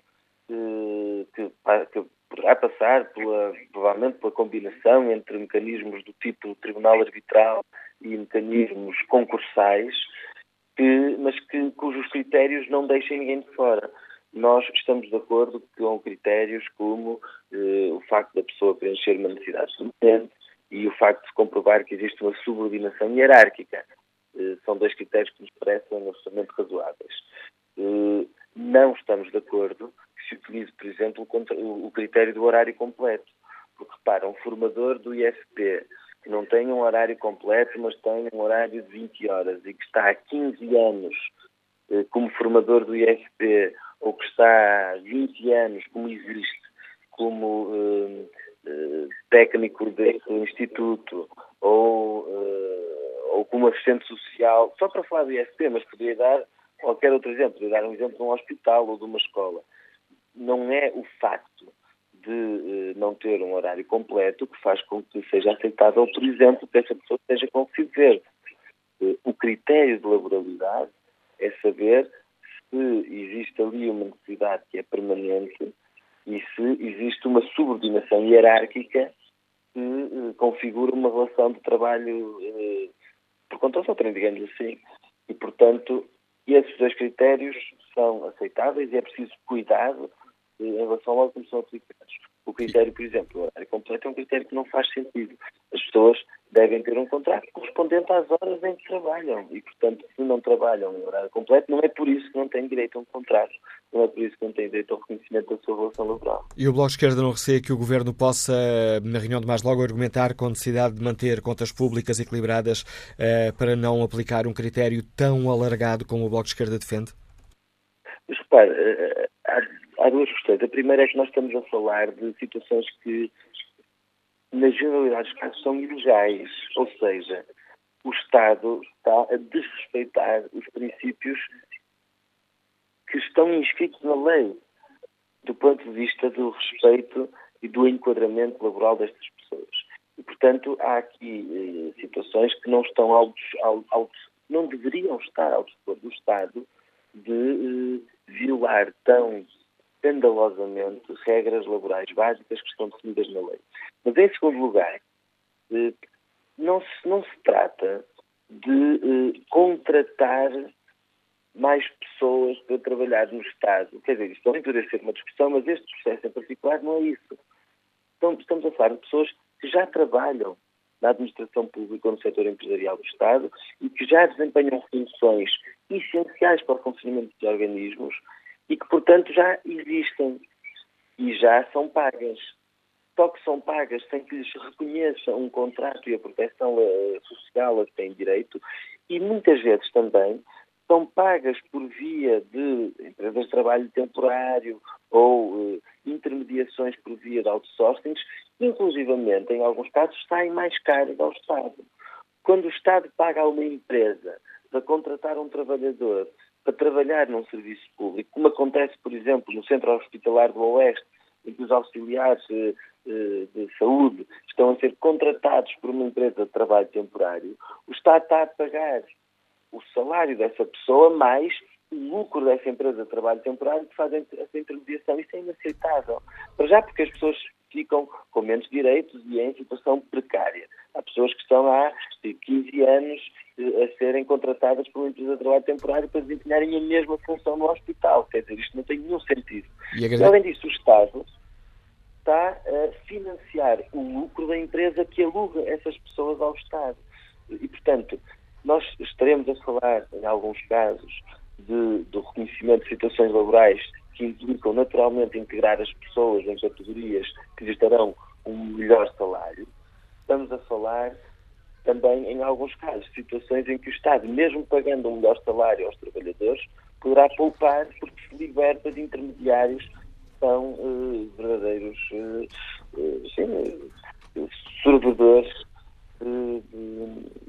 eh, que, que poderá passar pela, provavelmente pela combinação entre mecanismos do tipo tribunal arbitral e mecanismos concursais, que, mas que, cujos critérios não deixem ninguém de fora. Nós estamos de acordo com critérios como eh, o facto da pessoa preencher uma necessidade permanente e o facto de comprovar que existe uma subordinação hierárquica. Eh, são dois critérios que nos parecem absolutamente razoáveis. Eh, não estamos de acordo se utilize, por exemplo, o critério do horário completo. Porque, repara, um formador do IFP não tem um horário completo, mas tem um horário de 20 horas e que está há 15 anos eh, como formador do IFP ou que está há 20 anos, como existe, como eh, eh, técnico desse instituto ou, eh, ou como assistente social, só para falar do IFP, mas poderia dar qualquer outro exemplo, poderia dar um exemplo de um hospital ou de uma escola. Não é o facto de uh, não ter um horário completo que faz com que seja aceitável, por exemplo, que essa pessoa seja consigo verde. Uh, o critério de laboralidade é saber se existe ali uma necessidade que é permanente e se existe uma subordinação hierárquica que uh, configura uma relação de trabalho por conta outra, digamos assim. E, portanto, esses dois critérios são aceitáveis e é preciso cuidado em relação ao como são aplicados. O critério, por exemplo, o horário completo é um critério que não faz sentido. As pessoas devem ter um contrato correspondente às horas em que trabalham e, portanto, se não trabalham em horário completo, não é por isso que não têm direito a um contrato, não é por isso que não têm direito ao reconhecimento da sua relação laboral. E o Bloco de Esquerda não receia que o Governo possa, na reunião de mais logo, argumentar com a necessidade de manter contas públicas equilibradas eh, para não aplicar um critério tão alargado como o Bloco de Esquerda defende? Mas repare, eh, há duas questões. A primeira é que nós estamos a falar de situações que, na generalidade dos casos, são ilegais. Ou seja, o Estado está a desrespeitar os princípios que estão inscritos na lei, do ponto de vista do respeito e do enquadramento laboral destas pessoas. E, portanto, há aqui eh, situações que não estão não deveriam estar ao dispor do Estado de eh, violar tão escandalosamente regras laborais básicas que estão definidas na lei. Mas, em segundo lugar, eh, não se, não se trata de eh, contratar mais pessoas para trabalhar no Estado. Quer dizer, isto também poderia ser uma discussão, mas este processo em particular não é isso. Então, estamos a falar de pessoas que já trabalham na administração pública ou no setor empresarial do Estado e que já desempenham funções essenciais para o funcionamento dos organismos e que, portanto, já existem e já são pagas. Só que são pagas sem que lhes reconheça um contrato e a proteção eh, social a que têm direito e muitas vezes também são pagas por via de empresas de trabalho temporário ou uh, intermediações por via de outsourcings, inclusivamente, em alguns casos, saem mais caros ao Estado. Quando o Estado paga a uma empresa para contratar um trabalhador para trabalhar num serviço público, como acontece, por exemplo, no Centro Hospitalar do Oeste, em que os auxiliares eh, eh, de saúde estão a ser contratados por uma empresa de trabalho temporário, o Estado está a pagar o salário dessa pessoa mais o lucro dessa empresa de trabalho temporário que faz essa intermediação. Isso é inaceitável. Para já porque as pessoas ficam com menos direitos e em situação precária. Há pessoas que estão há 15 anos eh, a serem contratadas por uma empresa de trabalho temporário para desempenharem a mesma função no hospital. Quer dizer, isto não tem nenhum sentido. E, além disso, o Estado está a financiar o lucro da empresa que aluga essas pessoas ao Estado. E, portanto, nós estaremos a falar, em alguns casos, de, do reconhecimento de situações laborais que implicam naturalmente integrar as pessoas em categorias que lhes darão um melhor salário. Estamos a falar também, em alguns casos, situações em que o Estado, mesmo pagando um melhor salário aos trabalhadores, poderá poupar porque se liberta de intermediários que são uh, verdadeiros uh, uh, sim, servidores de,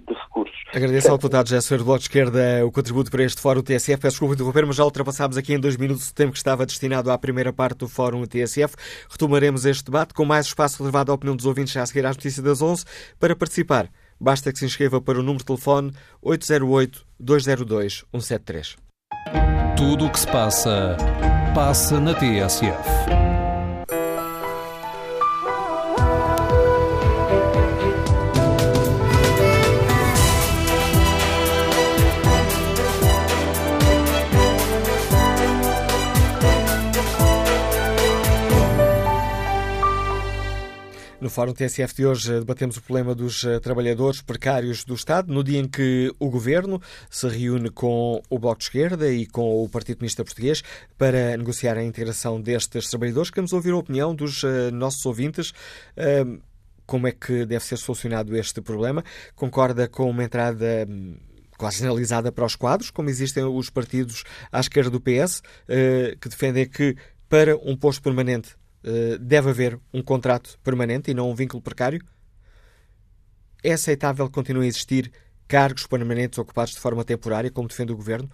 de, recursos. Agradeço ao deputado José do Bloco de Esquerda o contributo para este Fórum TSF. Peço desculpa interromper, mas já ultrapassámos aqui em dois minutos o tempo que estava destinado à primeira parte do Fórum TSF. Retomaremos este debate com mais espaço reservado à opinião dos ouvintes já a seguir às notícias das 11. Para participar, basta que se inscreva para o número de telefone 808-202-173. Tudo o que se passa, passa na TSF. No Fórum TSF de hoje debatemos o problema dos eh, trabalhadores precários do Estado, no dia em que o Governo se reúne com o Bloco de Esquerda e com o Partido Comunista Português para negociar a integração destes trabalhadores. Queremos ouvir a opinião dos uh, nossos ouvintes. Como é que deve ser solucionado este problema? Concorda com uma entrada um, quase generalizada para os quadros, como existem os partidos à esquerda do PS, que defendem que para um posto permanente eh, deve haver um contrato permanente e não um vínculo precário? É aceitável que continuem a existir cargos permanentes ocupados de forma temporária, como defende o Governo?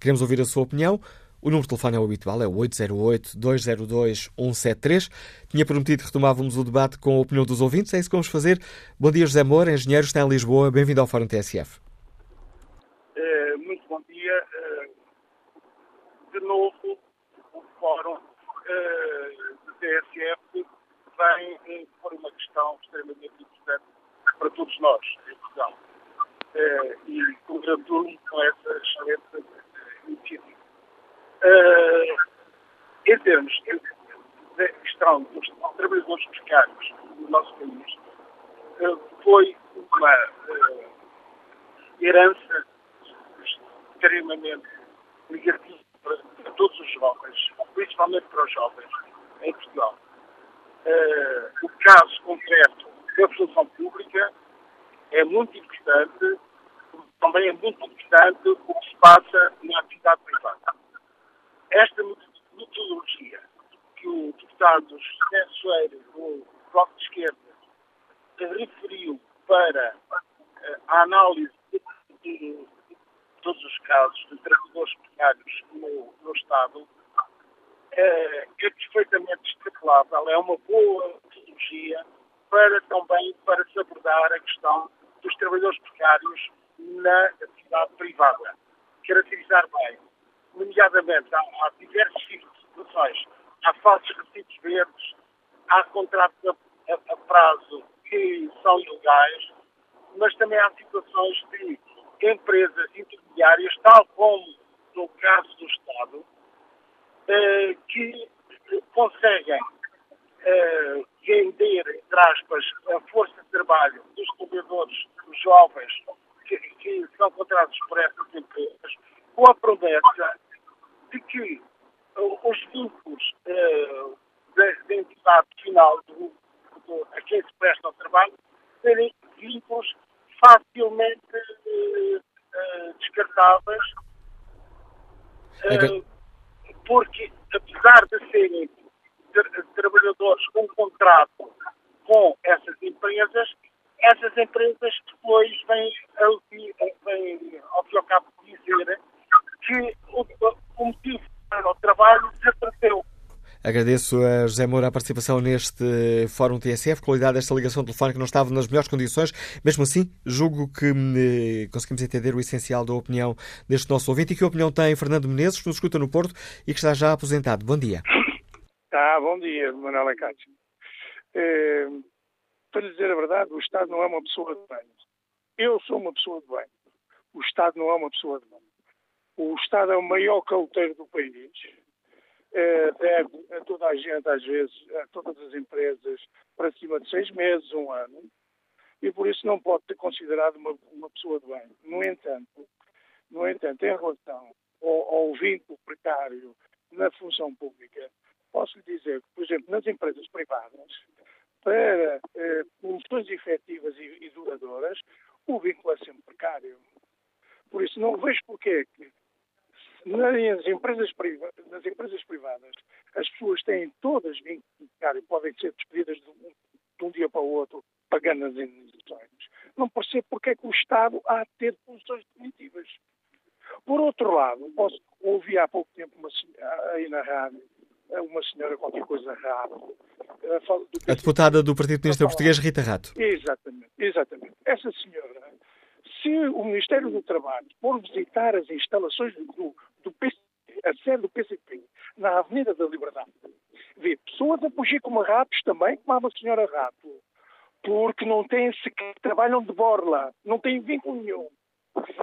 Queremos ouvir a sua opinião. O número de telefone é o habitual, é o 808-202-173. Tinha prometido que retomávamos o debate com a opinião dos ouvintes, é isso que vamos fazer. Bom dia, José Moura, engenheiro, está em Lisboa. Bem-vindo ao Fórum TSF. Uh, muito bom dia. Uh, de novo, o Fórum TSF vem por uma questão extremamente importante para todos nós em Portugal. Eh, e congratulo com essa excelente eh, iniciativa. em termos da questão dos trabalhadores precários no nosso país, foi uma herança extremamente negativa para todos os jovens, principalmente para os jovens, em Portugal. Uh, o caso concreto da função pública é muito importante, também é muito importante o que se passa na atividade privada. Esta metodologia que o deputado José Soeiro, do Bloco de Esquerda, referiu para uh, a análise de, de, todos os casos de trabalhadores precários no, no Estado, é, extrapolável, é uma boa metodologia para também para se abordar a questão dos trabalhadores precários na atividade privada. Caracterizar bem, nomeadamente, há, há diversos tipos de situações. Há falsos recibos verdes, há contratos a, a, a prazo que são ilegais, mas também há situações de empresas intermediárias, tal como no caso do Estado, eh, que conseguem uh, vender, entre aspas, a força de trabalho dos dos jovens, que, que são contratados por essas empresas, com a promessa de que uh, os vínculos uh, da, da, entidade final do, do, a quem se presta o trabalho serem vínculos facilmente descartáveis. É porque, apesar de serem trabalhadores com contrato com essas empresas, essas empresas depois vêm, vêm ao fim e ao cabo, dizer que o, o motivo para o trabalho desapareceu. Agradeço a José Moura a participação neste Fórum TSF, qualidade desta ligação telefónica não estava nas melhores condições. Mesmo assim, julgo que eh, conseguimos entender o essencial da opinião deste nosso ouvinte e que opinião tem Fernando Menezes, que nos escuta no Porto e que está já aposentado. Bom dia. Ah, bom dia, Manuela Cátia. É, para lhe dizer a verdade, o Estado não é uma pessoa de bem. Eu sou uma pessoa de bem. O Estado não é uma pessoa de bem. O Estado é o maior caloteiro do país é, deve a toda a gente, às vezes, a todas as empresas, para cima de seis meses, um ano, e por isso não pode ser considerado uma, uma pessoa de bem. No entanto, no entanto, em relação ao, ao vínculo precário na função pública, posso lhe dizer que, por exemplo, nas empresas privadas, para eh, funções efetivas e, e, duradouras, o vínculo é sempre precário. Por isso, não vejo porquê que nas empresas, privadas, nas empresas privadas as pessoas têm todas vínculo precário, podem ser despedidas de um, de um dia para o outro, pagando as indenizações. Não percebo porque é que o Estado há de ter funções definitivas. Por outro lado, posso, ouvi há pouco tempo uma, aí na rádio uma senhora qualquer coisa Rato. A deputada do Partido Comunista Português, Rita Rato. Exatamente, exatamente. Essa senhora, se o Ministério do Trabalho for visitar as instalações do, do PCP, a sede do PCP, na Avenida da Liberdade, vê pessoas a fugir como ratos também, como a senhora Rato, porque não têm sequer, trabalham de borla, não têm vínculo nenhum.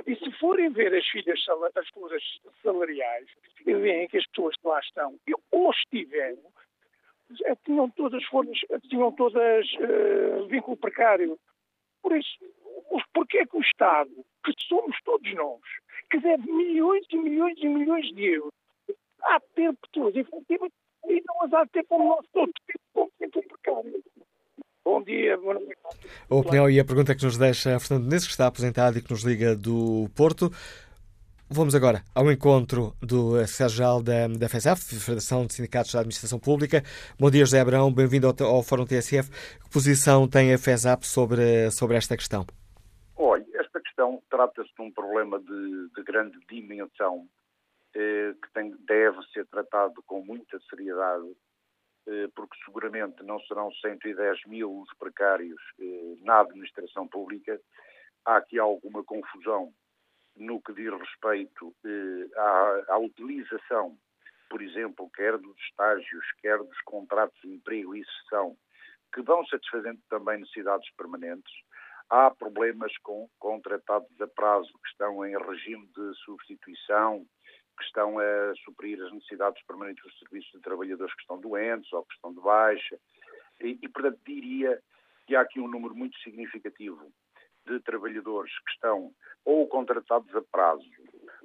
E se forem ver as filhas, as folhas salariais, e veem que as pessoas que lá estão, ou estiveram, eh, tinham todas folhas, tinham todas uh, vínculo precário. Por isso, porquê que o Estado, que somos todos nós, que deve milhões e milhões e milhões de euros, há de ter pessoas e não as há de ter como nós todos, como precário. Bom dia, boa noite. A opinião e a pergunta que nos deixa Fernando Menezes, que está aposentado e que nos liga do Porto. Vamos agora ao encontro do Secretário-Geral da, da FESAF, Federação de Sindicatos da Administração Pública. Bom dia, José Abrão, bem-vindo ao, ao, Fórum TSF. Que posição tem a FESAP sobre, sobre esta questão? Questão trata-se de um problema de, de grande dimensão eh, que tem, deve ser tratado com muita seriedade eh, porque seguramente não serão 110 mil os precários eh, na administração pública. Há aqui alguma confusão no que diz respeito eh, à, à utilização, por exemplo, quer dos estágios, quer dos contratos de emprego e sessão, que vão satisfazendo também necessidades permanentes. Há problemas com contratados a prazo que estão em regime de substituição, que estão a suprir as necessidades permanentes dos serviços de trabalhadores que estão doentes ou que estão de baixa. E, e, portanto, diria que há aqui um número muito significativo de trabalhadores que estão ou contratados a prazo,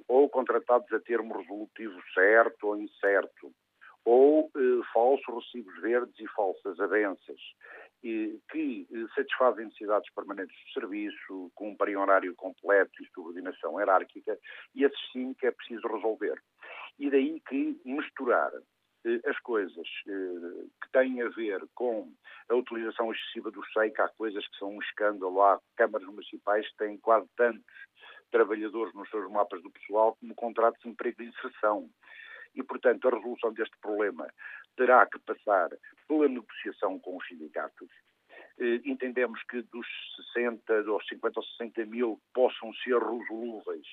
ou contratados a termo resolutivo certo ou incerto, ou eh, falsos recibos verdes e falsas avanças, que eh, satisfazem necessidades permanentes de serviço, cumprem horário completo e subordinação hierárquica, e esses sim que é preciso resolver. E daí que misturar eh, as coisas eh, que têm a ver com a utilização excessiva do que há coisas que são um escândalo, há câmaras municipais que têm quase tantos trabalhadores nos seus mapas do pessoal como contratos de emprego de inserção. E, portanto, a resolução deste problema terá que passar pela negociação com os sindicatos. Eh, entendemos que dos 60, ou 50 ou 60 mil possam ser resolúveis,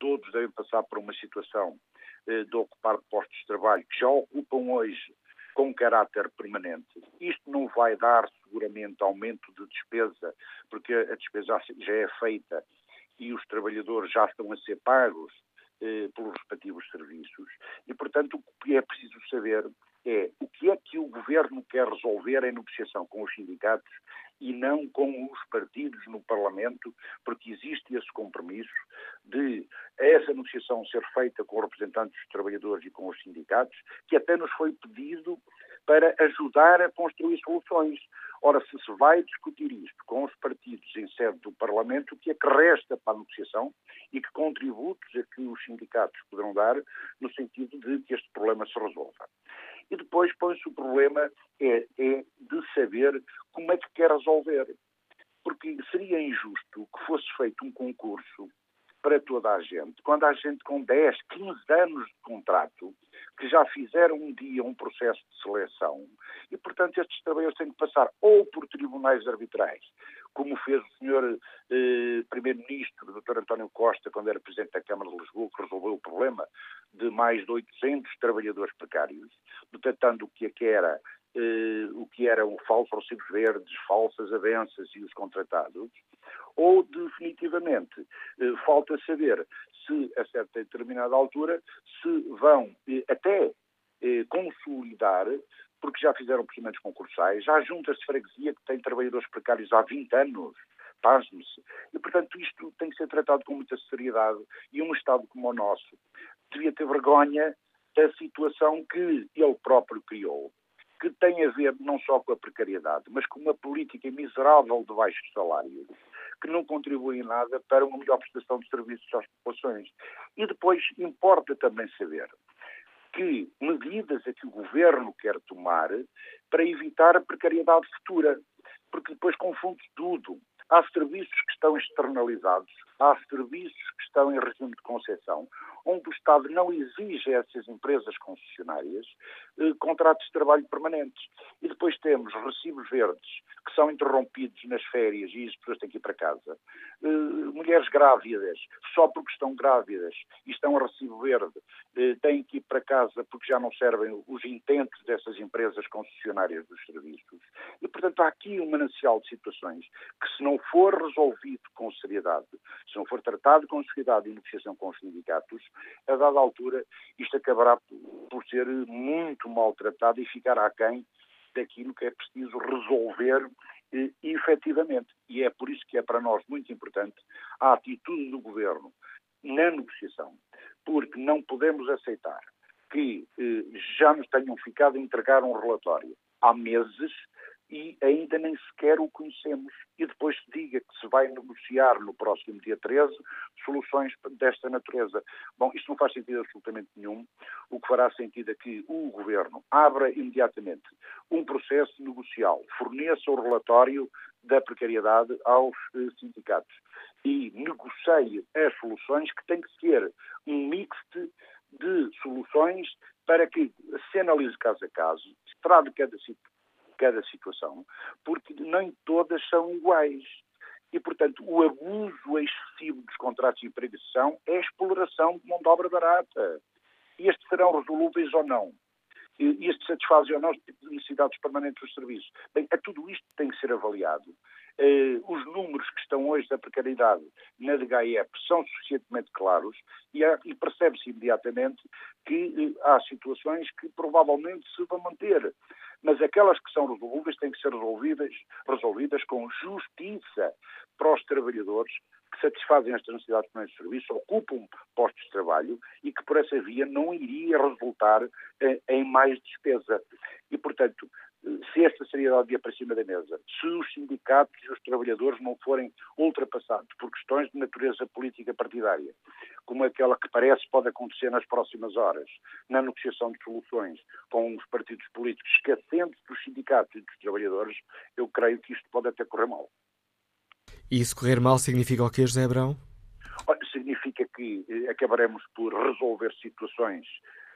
todos devem passar por uma situação eh, de ocupar postos de trabalho que já ocupam hoje com caráter permanente. Isto não vai dar seguramente aumento de despesa, porque a despesa já é feita e os trabalhadores já estão a ser pagos eh, pelos respectivos serviços. E, portanto, o que é preciso saber é o que é que o governo quer resolver em negociação com os sindicatos e não com os partidos no Parlamento, porque existe esse compromisso de essa negociação ser feita com os representantes dos trabalhadores e com os sindicatos, que até nos foi pedido para ajudar a construir soluções. Ora, se se vai discutir isto com os partidos em sede do Parlamento, o que é que resta para a negociação e que contributos é que os sindicatos poderão dar no sentido de que este problema se resolva. E depois põe-se o problema é, é de saber como é que quer resolver. Porque seria injusto que fosse feito um concurso para toda a gente, quando há gente com 10, 15 anos de contrato, que já fizeram um dia um processo de seleção, e portanto estes trabalhadores têm que passar ou por tribunais arbitrais, como fez o senhor eh, Primeiro-Ministro, Dr. António Costa, quando era Presidente da Câmara de Lisboa, que resolveu o problema de mais de 800 trabalhadores precários, detectando o que é que era eh, o que eram falsos recibos verdes, falsas avanças e os contratados, ou definitivamente eh, falta saber se, a certa determinada altura, se vão eh, até eh, consolidar, porque já fizeram procedimentos concursais, há juntas de freguesia que têm trabalhadores precários há 20 anos, pasme-se. E, portanto, isto tem que ser tratado com muita seriedade e um Estado como o nosso devia ter vergonha da situação que ele próprio criou, que tem a ver não só com a precariedade, mas com uma política miserável de baixos salários, que não contribui em nada para uma melhor prestação de serviços às populações. E depois importa também saber que medidas é que o governo quer tomar para evitar a precariedade futura, porque depois confunde tudo. Há serviços que estão externalizados, há serviços que estão em regime de concessão, onde o Estado não exige a essas empresas concessionárias eh, contratos de trabalho permanentes. E depois temos recibos verdes que são interrompidos nas férias e as pessoas têm que ir para casa. Eh, mulheres grávidas, só porque estão grávidas e estão a recibo verde, eh, têm que ir para casa porque já não servem os intentos dessas empresas concessionárias dos serviços. E, portanto, há aqui um manancial de situações que, se não for resolvido com seriedade, se não for tratado com seriedade e negociação com os sindicatos, a dada altura isto acabará por ser muito maltratado e ficar aquém daquilo que é preciso resolver eh, efetivamente. E é por isso que é para nós muito importante a atitude do Governo na negociação, porque não podemos aceitar que eh, já nos tenham ficado a entregar um relatório há meses e ainda nem sequer o conhecemos. E depois se diga que se vai negociar no próximo dia 13 soluções desta natureza. Bom, isto não faz sentido absolutamente nenhum. O que fará sentido é que o Governo abra imediatamente um processo negocial, forneça o relatório da precariedade aos eh, sindicatos e negocie as soluções que tem que ser um mix de soluções para que se analise caso a caso, se trate cada cada situação, porque nem todas são iguais. E, portanto, o abuso excessivo dos contratos de empregação é exploração de mão de obra barata. E estes serão resolúveis ou não? E estes satisfazem ou não os necessidades permanentes dos serviços? Bem, a tudo isto tem que ser avaliado. Uh, os números que estão hoje da precariedade na DGAEP são suficientemente claros e, e percebe-se imediatamente que uh, há situações que provavelmente se vão manter mas aquelas que são resolvíveis têm que ser resolvidas, resolvidas com justiça para os trabalhadores que satisfazem estas necessidades de serviço, ocupam postos de trabalho e que por essa via não iria resultar eh, em mais despesa. E, portanto, se esta seriedade vier para cima da mesa, se os sindicatos e os trabalhadores não forem ultrapassados por questões de natureza política partidária, como aquela que parece pode acontecer nas próximas horas, na negociação de soluções com os partidos políticos, esquecendo dos sindicatos e dos trabalhadores, eu creio que isto pode até correr mal. E isso correr mal significa o quê, José Abrão? Significa que eh, acabaremos por resolver situações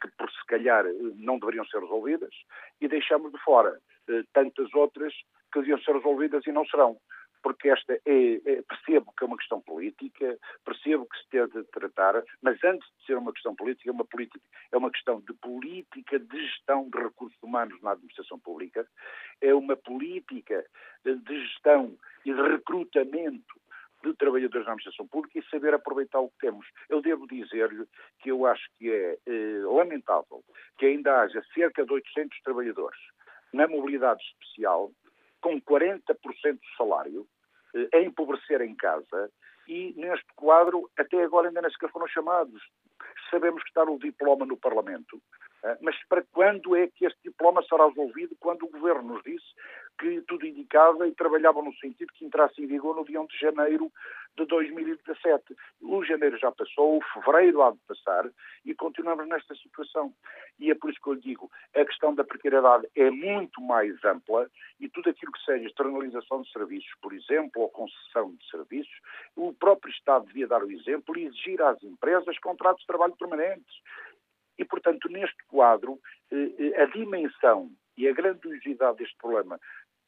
que por se calhar não deveriam ser resolvidas e deixamos de fora eh, tantas outras que deviam ser resolvidas e não serão. Porque esta é, é, percebo que é uma questão política, percebo que se tem de tratar, mas antes de ser uma questão política, é uma, política, é uma questão de política de gestão de recursos humanos na administração pública, é uma política de gestão e de recrutamento de trabalhadores na administração pública e saber aproveitar o que temos. Eu devo dizer-lhe que eu acho que é eh, lamentável que ainda haja cerca de 800 trabalhadores na mobilidade especial com 40% do salário eh, a empobrecer em casa e neste quadro até agora ainda nem sequer foram chamados. Sabemos que está o diploma no Parlamento, mas para quando é que este diploma será resolvido? Quando o Governo nos disse que tudo indicava e trabalhavam no sentido que entrasse em vigor no dia 1 de janeiro de 2017. O janeiro já passou, o fevereiro há de passar e continuamos nesta situação. E é por isso que eu lhe digo, a questão da precariedade é muito mais ampla e tudo aquilo que seja externalização de serviços, por exemplo, ou concessão de serviços, o próprio Estado devia dar o exemplo e exigir às empresas contratos de trabalho permanentes. E, portanto, neste quadro, eh, eh, a dimensão e a grandiosidade deste problema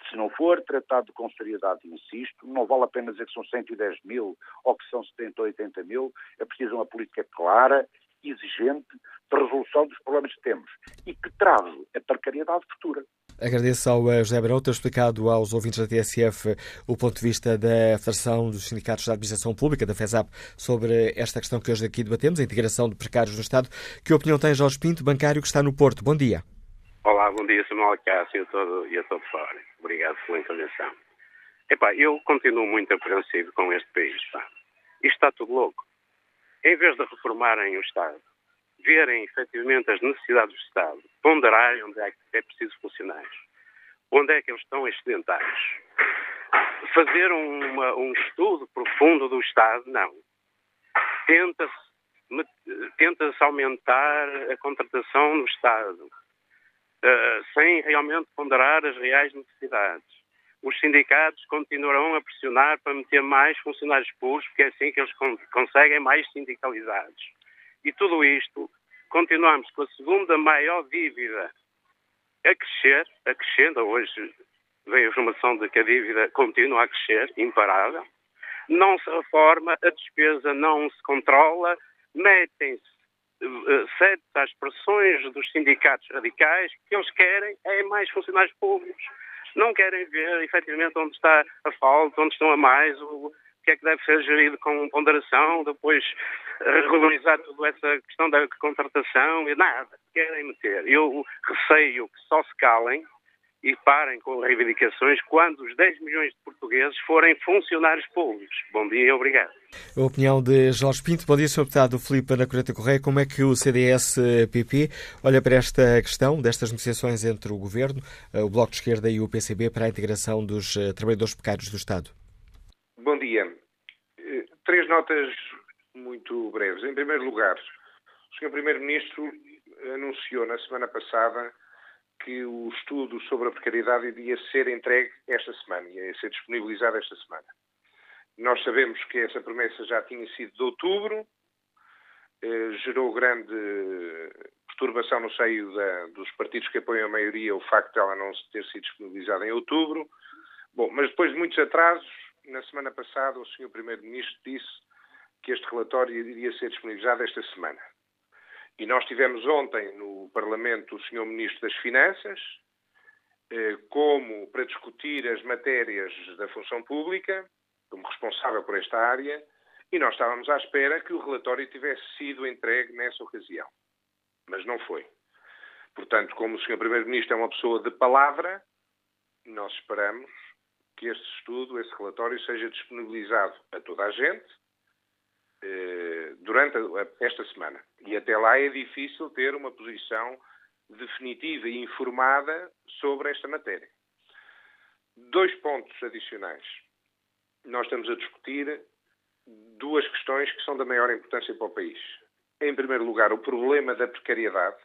se não for tratado com seriedade, insisto, não vale a pena dizer que são 110 mil ou que são 70 ou 80 mil, é preciso uma política clara, exigente, de resolução dos problemas que temos e que trave a precariedade futura. Agradeço ao eh, José Barão ter explicado aos ouvintes da TSF o ponto de vista da Federação dos Sindicatos da Administração Pública, da FESAP, sobre esta questão que hoje aqui debatemos, a integração de precários no Estado. Que opinião tem Jorge Pinto, bancário que está no Porto? Bom dia. Olá, bom dia, Samuel Cássio todo, e a todos fora. Obrigado pela intervenção. Epá, eu continuo muito apreensivo com este país. Pá. Isto está tudo louco. Em vez de reformarem o Estado, verem efetivamente as necessidades do Estado, ponderarem onde é que é preciso funcionários, onde é que eles estão excedentários. Fazer uma, um estudo profundo do Estado, não. Tenta-se tenta aumentar a contratação no Estado, uh, sem realmente ponderar as reais necessidades. Os sindicatos continuarão a pressionar para meter mais funcionários públicos, porque é assim que eles conseguem mais sindicalizados. E tudo isto, continuamos com a segunda maior dívida a crescer, a crescendo. Hoje veio a informação de que a dívida continua a crescer, imparável. Não se reforma, a despesa não se controla, metem-se uh, sete às pressões dos sindicatos radicais, que eles querem é mais funcionários públicos. Não querem ver efetivamente onde está a falta, onde estão a mais, que é que deve ser gerido com ponderação, depois regularizar toda essa questão da contratação e nada. Querem meter. Eu receio que só se calem e parem com reivindicações quando os 10 milhões de portugueses forem funcionários públicos. Bom dia e obrigado. A opinião de Jorge Pinto. Bom dia, Sr. Deputado Filipe Ana Coreta Correia. Como é que o CDS-PP olha para esta questão destas negociações entre o Governo, o Bloco de Esquerda e o PCB para a integração dos eh, trabalhadores precários do Estado? Bom dia. Eh, três notas muito breves. Em primeiro lugar, o Sr. Primeiro-Ministro anunciou na semana passada que o estudo sobre a precariedade iria ser entregue esta semana, ia ser disponibilizado esta semana. Nós sabemos que essa promessa já tinha sido de outubro, eh, gerou grande perturbação no seio da, dos partidos que apoiam a maioria o facto de ela não ter sido disponibilizada em outubro. Bom, mas depois de muitos atrasos, na semana passada o Sr. Primeiro-Ministro disse que este relatório iria ser disponibilizado esta semana. E nós tivemos ontem no Parlamento o Sr. Ministro das Finanças, eh, como para discutir as matérias da função pública, como responsável por esta área, e nós estávamos à espera que o relatório tivesse sido entregue nessa ocasião. Mas não foi. Portanto, como o Sr. Primeiro-Ministro é uma pessoa de palavra, nós esperamos que este estudo, esse relatório, seja disponibilizado a toda a gente eh, durante esta semana. E até lá é difícil ter uma posição definitiva e informada sobre esta matéria. Dois pontos adicionais. Nós estamos a discutir duas questões que são da maior importância para o país. Em primeiro lugar, o problema da precariedade.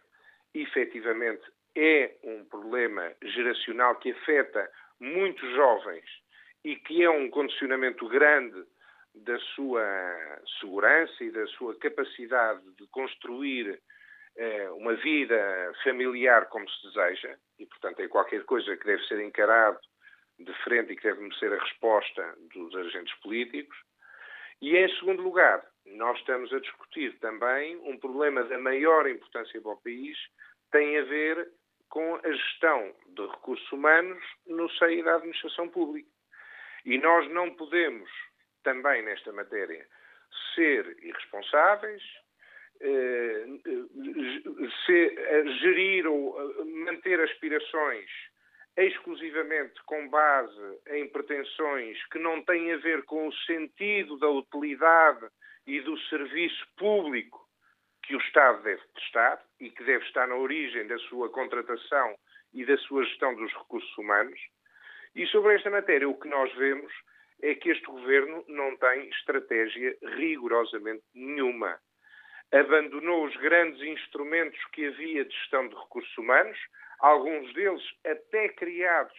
Efetivamente, é um problema geracional que afeta muitos jovens e que é um condicionamento grande da sua segurança e da sua capacidade de construir eh, uma vida familiar como se deseja, e portanto é qualquer coisa que deve ser encarado de frente e que deve merecer a resposta dos agentes políticos. E em segundo lugar, nós estamos a discutir também um problema da maior importância para o país, tem a ver com a gestão de recursos humanos no seio da administração pública. E nós não podemos também nesta matéria, ser irresponsáveis, eh, ser, gerir ou manter aspirações exclusivamente com base em pretensões que não têm a ver com o sentido da utilidade e do serviço público que o Estado deve prestar e que deve estar na origem da sua contratação e da sua gestão dos recursos humanos. E sobre esta matéria, o que nós vemos é que este governo não tem estratégia rigorosamente nenhuma. Abandonou os grandes instrumentos que havia de gestão de recursos humanos, alguns deles até criados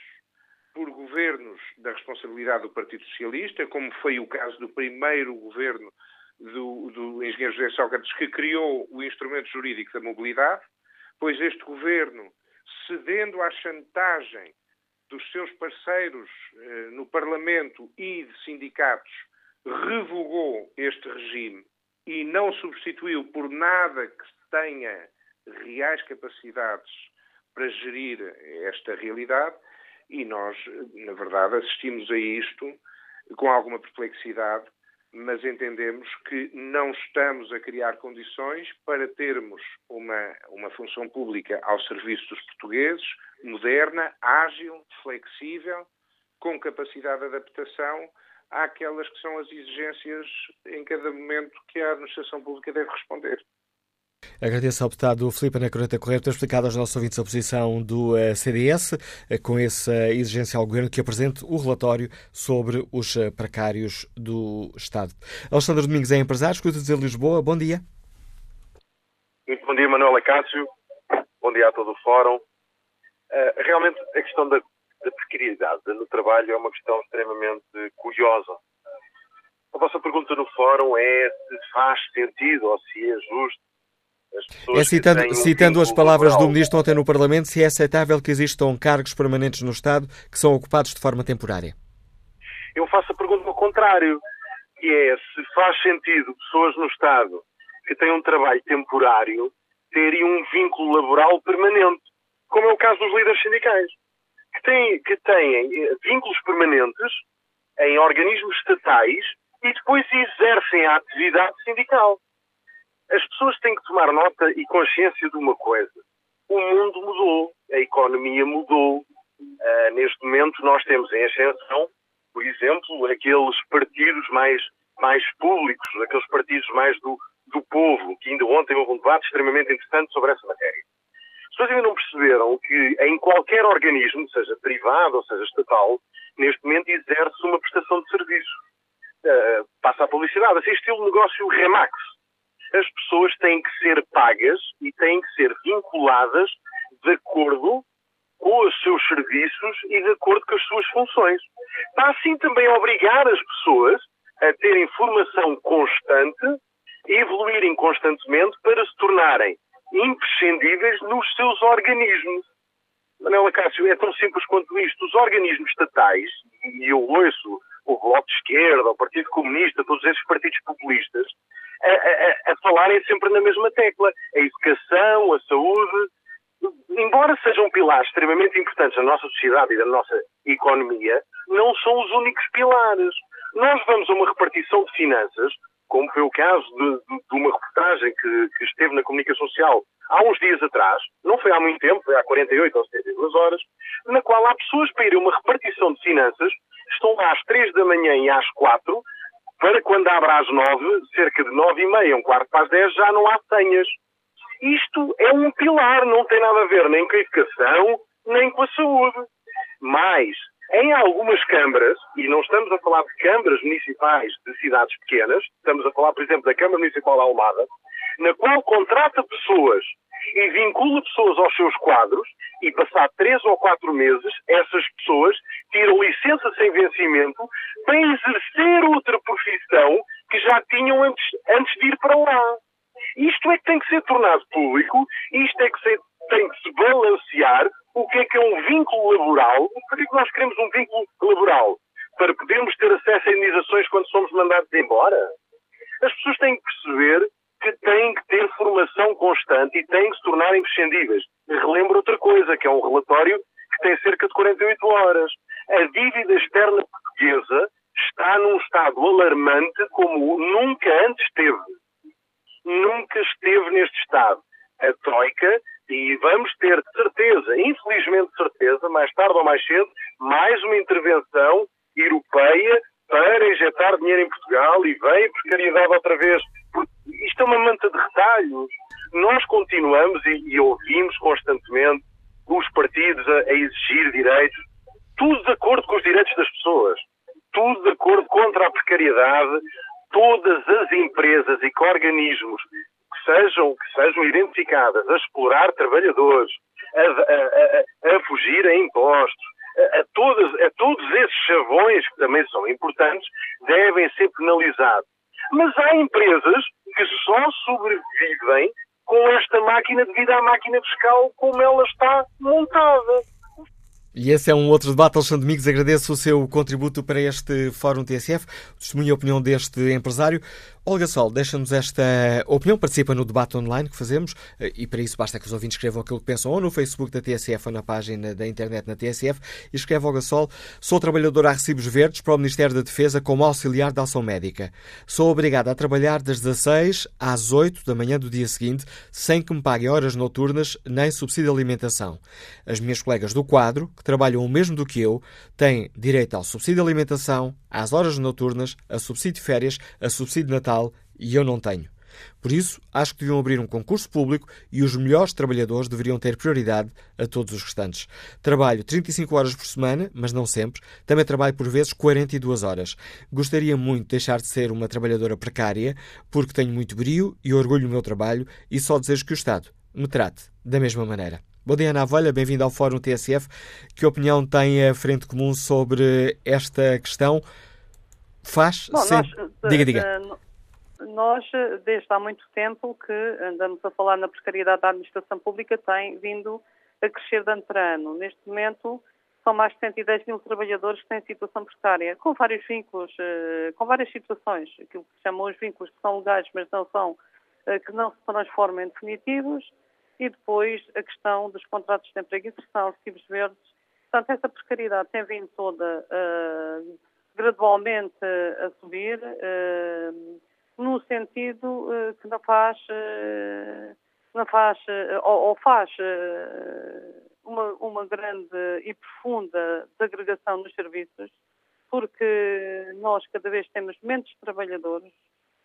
por governos da responsabilidade do Partido Socialista, como foi o caso do primeiro governo do, do engenheiro José Sócrates, que criou o instrumento jurídico da mobilidade, pois este governo, cedendo à chantagem dos seus parceiros eh, no Parlamento e de sindicatos revogou este regime e não substituiu por nada que tenha reais capacidades para gerir esta realidade. E nós, na verdade, assistimos a isto com alguma perplexidade, mas entendemos que não estamos a criar condições para termos uma, uma função pública ao serviço dos portugueses, moderna, ágil, flexível, com capacidade de adaptação àquelas que são as exigências em cada momento que a administração pública deve responder. Agradeço ao deputado Filipe Anacoreta Correia por ter explicado aos nossos ouvintes a posição do eh, CDS, eh, com essa exigência ao Governo que apresente o relatório sobre os eh, precários do Estado. Alexandre Domingos é empresário, escuta de Lisboa. Bom dia. Muito bom dia, Manuela Cássio. Bom dia a todo o Fórum. Realmente, a questão da, da precariedade no trabalho é uma questão extremamente curiosa. A vossa pergunta no Fórum é se faz sentido ou se é justo é citando, um citando as palavras laboral. do Ministro ontem no Parlamento, se é aceitável que existam cargos permanentes no Estado que são ocupados de forma temporária. Eu faço a pergunta ao contrário, que é se faz sentido pessoas no Estado que têm um trabalho temporário terem um vínculo laboral permanente, como é o caso dos líderes sindicais, que têm, que têm eh, vínculos permanentes em organismos estatais e depois exercem a atividade sindical. As pessoas têm que tomar nota e consciência de uma coisa. O mundo mudou, a economia mudou. Uh, neste momento nós temos em ascensão, por exemplo, aqueles partidos mais, mais públicos, aqueles partidos mais do, do povo, que ainda ontem houve um debate extremamente interessante sobre essa matéria. As pessoas ainda não perceberam que em qualquer organismo, seja privado ou seja estatal, neste momento exerce uma prestação de serviço. Uh, passa a publicidade, assim estilo negócio Remax as pessoas têm que ser pagas e têm que ser vinculadas de acordo com os seus serviços e de acordo com as suas funções. Está assim também obrigar as pessoas a terem formação constante e evoluírem constantemente para se tornarem imprescindíveis nos seus organismos. Manela Cássio, é tão simples quanto isto. Os organismos estatais, e eu ouço o Bloco de Esquerda, o Partido Comunista, todos esses partidos populistas, a, a, a falarem sempre na mesma tecla. A educação, a saúde, embora sejam pilares extremamente importantes na nossa sociedade e da nossa economia, não são os únicos pilares. Nós vamos a uma repartição de finanças, como foi o caso de, de, de uma reportagem que, que, esteve na comunicação social há uns dias atrás, não foi há muito tempo, foi há 48 ou 72 horas, na qual há pessoas para ir a uma repartição de finanças, estão lá às 3 da manhã e às 4, para quando abre às nove, cerca de nove e meia, um quarto para as dez, já não há senhas. Isto é um pilar, não tem nada a ver nem com a educação, nem com a saúde. Mas, em algumas câmaras, e não estamos a falar de câmaras municipais de cidades pequenas, estamos a falar, por exemplo, da Câmara Municipal de Almada, na qual contrata pessoas e vincula pessoas aos seus quadros e passar três ou quatro meses, essas pessoas tiram licença sem vencimento para exercer outra profissão que já tinham antes, antes de ir para lá. Isto é que tem que ser tornado público, isto é que tem que se balancear o que é que é um vínculo laboral. Por que é que nós queremos um vínculo laboral? Para podermos ter acesso a indenizações quando somos mandados embora? As pessoas têm que perceber que têm que ter formação constante e têm que se tornar imprescindíveis. Relembro outra coisa, que é um relatório que tem cerca de 48 horas. A dívida externa portuguesa está num estado alarmante como nunca antes esteve. Nunca esteve neste estado. A Troika, e vamos ter de certeza, infelizmente de certeza, mais tarde ou mais cedo, mais uma intervenção europeia para injetar dinheiro em Portugal e vem precariedade outra vez. Isto é uma manta de retalhos. Nós continuamos e, e ouvimos constantemente os partidos a, a exigir direitos, tudo de acordo com os direitos das pessoas, tudo de acordo contra a precariedade, todas as empresas e organismos que sejam, que sejam identificadas a explorar trabalhadores, a, a, a, fugir a impostos, a, todas, a todos esses chavões, que também são importantes, devem ser penalizados. Mas há empresas que só sobrevivem com esta máquina devido à máquina fiscal como ela está montada. E esse é um outro debate, Alexandre Domingos. Agradeço o seu contributo para este Fórum TSF, testemunho a opinião deste empresário. Olga Sol, deixa-nos esta opinião, participa no debate online que fazemos eh, e para isso basta que os ouvintes escrevam aquilo que pensam ou no Facebook da TSF ou na página da internet na TSF e escreve Olga Sol, sou trabalhadora a recibos verdes para o Ministério da Defesa como auxiliar de ação médica. Sou obrigada a trabalhar das 16 às 8 da manhã do dia seguinte sem que me paguem horas noturnas nem subsídio de alimentação. As minhas colegas do quadro, que trabalham o mesmo do que eu, têm direito ao subsídio de alimentação, às horas noturnas, a subsídio de férias, a subsídio de Natal e eu não tenho. Por isso, acho que deviam abrir um concurso público e os melhores trabalhadores deveriam ter prioridade a todos os restantes. Trabalho 35 horas por semana, mas não sempre. Também trabalho por vezes 42 horas. Gostaria muito de deixar de ser uma trabalhadora precária, porque tenho muito brio e orgulho no meu trabalho e só desejo que o Estado me trate da mesma maneira. Bom dia, Ana Avolha, bem-vindo ao Fórum TSF. Que opinião tem a Frente Comum sobre esta questão? Faz? Bom, Nós, diga, diga. Eh, nós, desde há muito tempo que andamos a falar na precariedade da administração pública, tem vindo a crescer de ano para ano. Neste momento, são mais de 110 mil trabalhadores que têm situação precária, com vários vínculos, eh, com várias situações, aquilo que se chamam os vínculos que são legais, mas não são, eh, que não se transformam em definitivos, e depois a questão dos contratos de emprego e inserção, recibos verdes. Portanto, essa precariedade tem vindo toda uh, gradualmente a subir, uh, no sentido uh, que não faz, não faz ou, ou, faz uma, uma grande e profunda desagregação nos serviços, porque nós cada vez temos menos trabalhadores.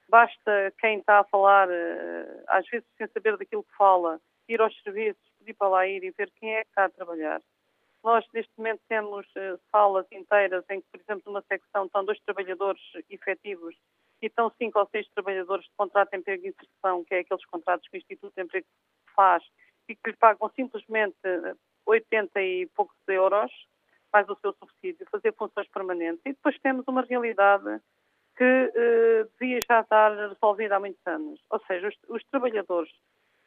Basta quem está a falar, às vezes sem saber daquilo que fala, ir aos serviços, pedir para lá ir e ver quem é que está a trabalhar. Nós, neste momento, temos salas inteiras em que, por exemplo, numa secção estão dois trabalhadores efetivos e estão cinco ou seis trabalhadores de contrato de emprego e inserção, que é aqueles contratos que o Instituto de Emprego faz e que lhe pagam simplesmente 80 e poucos euros, mais o seu subsídio, fazer funções permanentes. E depois temos uma realidade que uh, devia já estar resolvida há muitos anos. Ou seja, os, os trabalhadores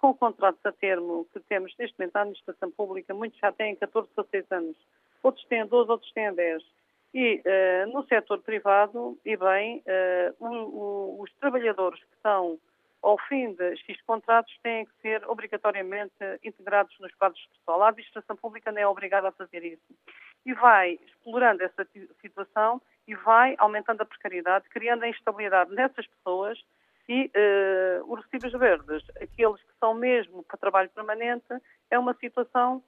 com contratos a termo que temos neste momento na administração pública, muitos já têm 14 a 6 anos, outros têm 12, outros têm 10. E uh, no setor privado, e bem, uh, os trabalhadores que estão ao fim de X contratos têm que ser obrigatoriamente integrados nos quadros de pessoal. A administração pública não é obrigada a fazer isso. E vai explorando essa situação e vai aumentando a precariedade, criando a instabilidade nessas pessoas e uh, os recibos verdes, aqueles que são mesmo para trabalho permanente, é uma situação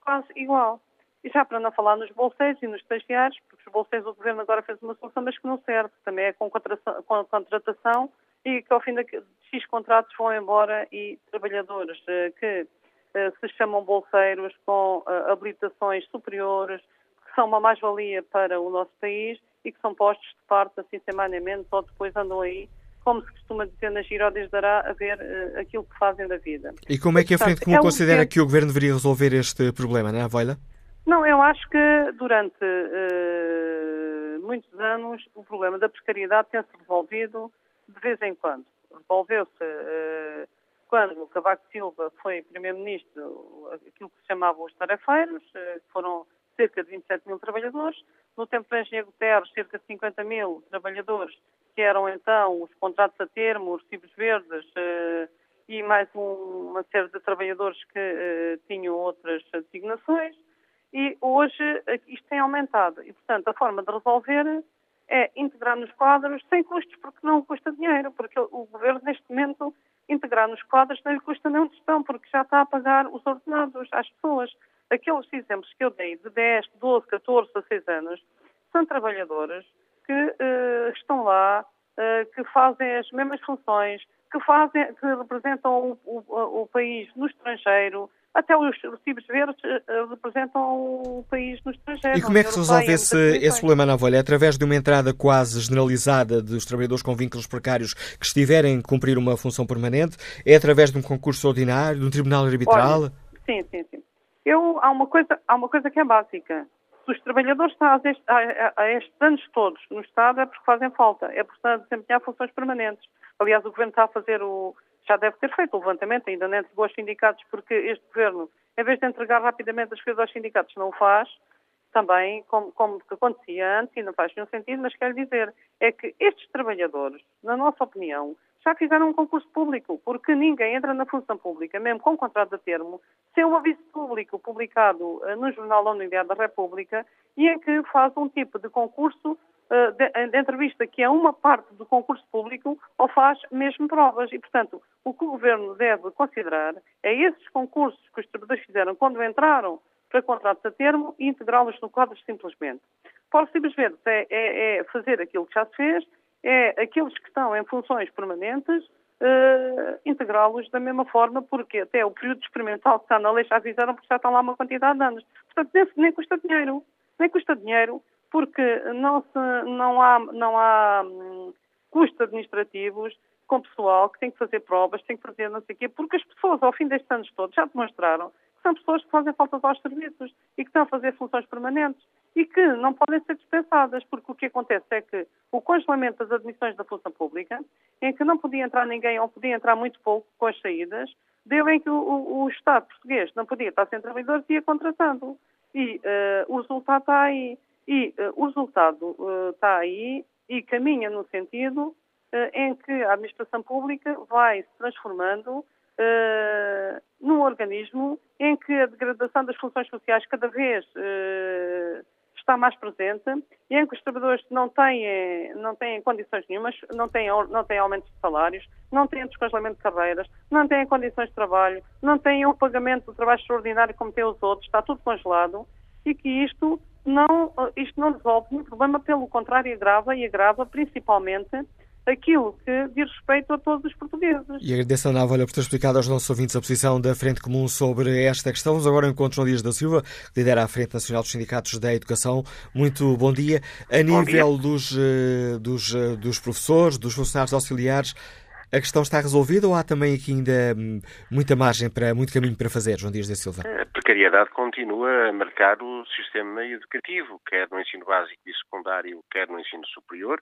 quase igual. E já para não falar nos bolseiros e nos estagiários, porque os bolseiros o Governo agora fez uma solução, mas que não serve, também é com, com a contratação e que ao fim de X contratos vão embora e trabalhadores uh, que uh, se chamam bolseiros com uh, habilitações superiores, que são uma mais-valia para o nosso país e que são postos de parte assim semanalmente ou depois andam aí como se costuma dizer na Giródias dará, a ver uh, aquilo que fazem da vida. E como é que a Frente Comum é considera que... que o Governo deveria resolver este problema, não é, Voila? Não, eu acho que durante uh, muitos anos o problema da precariedade tem-se resolvido de vez em quando. Resolveu-se uh, quando Cavaco Silva foi Primeiro-Ministro, aquilo que se chamava os tarefeiros, que foram cerca de 27 mil trabalhadores. No tempo de Engenheiro Guterres, cerca de 50 mil trabalhadores que eram então os contratos a termo, os recibos verdes uh, e mais um, uma série de trabalhadores que uh, tinham outras designações. E hoje isto tem aumentado. E, portanto, a forma de resolver é integrar nos quadros sem custos, porque não custa dinheiro, porque o governo, neste momento, integrar nos quadros não lhe custa nenhum tostão, porque já está a pagar os ordenados às pessoas. Aqueles exemplos que eu dei de 10, 12, 14 a 6 anos são trabalhadores que uh, estão lá, uh, que fazem as mesmas funções, que, fazem, que representam o, o, o país no estrangeiro, até os recibos verdes uh, representam o país no estrangeiro. E como é que se resolve esse, esse problema na Avolha? É através de uma entrada quase generalizada dos trabalhadores com vínculos precários que estiverem a cumprir uma função permanente? É através de um concurso ordinário, de um tribunal arbitral? Olha, sim, sim, sim. Eu, há, uma coisa, há uma coisa que é básica se os trabalhadores estão a, estes anos todos no Estado é porque fazem falta, é por desempenhar funções permanentes. Aliás, o Governo está a fazer o. Já deve ter feito o levantamento, ainda não entregou aos sindicatos, porque este Governo, em vez de entregar rapidamente as coisas aos sindicatos, não o faz, também, como, como acontecia antes, e não faz nenhum sentido, mas quero dizer, é que estes trabalhadores, na nossa opinião, já fizeram um concurso público, porque ninguém entra na função pública, mesmo com contrato a termo, sem um aviso público publicado uh, no Jornal da Unidade da República e em que faz um tipo de concurso uh, de, de, entrevista que é uma parte do concurso público ou faz mesmo provas. E, portanto, o que o Governo deve considerar é esses concursos que os trabalhadores fizeram quando entraram para contratos a termo e integrá-los no quadro simplesmente. Os simplesmente é, é, é fazer aquilo que já se fez, é aqueles que estão em funções permanentes uh, integrá-los da mesma forma, porque até o período experimental que está na lei já avisaram porque já estão lá uma quantidade de anos. Portanto, nem, nem custa dinheiro. Nem custa dinheiro porque não, se, não há, não há hum, custos administrativos com pessoal que tem que fazer provas, tem que fazer não sei o quê, porque as pessoas, ao fim destes anos todos, já demonstraram que são pessoas que fazem falta aos serviços e que estão a fazer funções permanentes e que não podem ser dispensadas, porque o que acontece é que o congelamento das admissões da função pública, em que não podia entrar ninguém ou podia entrar muito pouco com as saídas, deu em que o, o, Estado português não podia estar sem trabalhadores e ia contratando. E uh, o resultado está aí. E uh, o resultado uh, está aí e caminha no sentido em que a administração pública vai se transformando num organismo em que a degradação das funções sociais cada vez está mais presente e em que os trabalhadores não têm, não têm condições nenhumas, não têm, não têm aumentos de salários, não têm descongelamento de carreiras, não têm condições de trabalho, não têm o pagamento do trabalho extraordinário como têm os outros, está tudo congelado e que isto não, isto não resolve nenhum problema, pelo contrário, agrava e agrava principalmente aquilo que diz respeito a todos os portugueses. E agradeço a Ana Avalha por ter explicado aos nossos ouvintes a posição da Frente Comum sobre esta questão. Vamos agora ao encontro João Dias da Silva, que lidera a Frente Nacional dos Sindicatos da Educação. Muito bom dia. A bom nível dia. Dos, eh, dos, eh, dos professores, dos funcionários auxiliares, a questão está resolvida ou há também aqui ainda hum, muita margem para, muito caminho para fazer, João Dias da Silva? A precariedade continua a marcar o sistema educativo, quer no ensino básico e secundário, quer no ensino superior,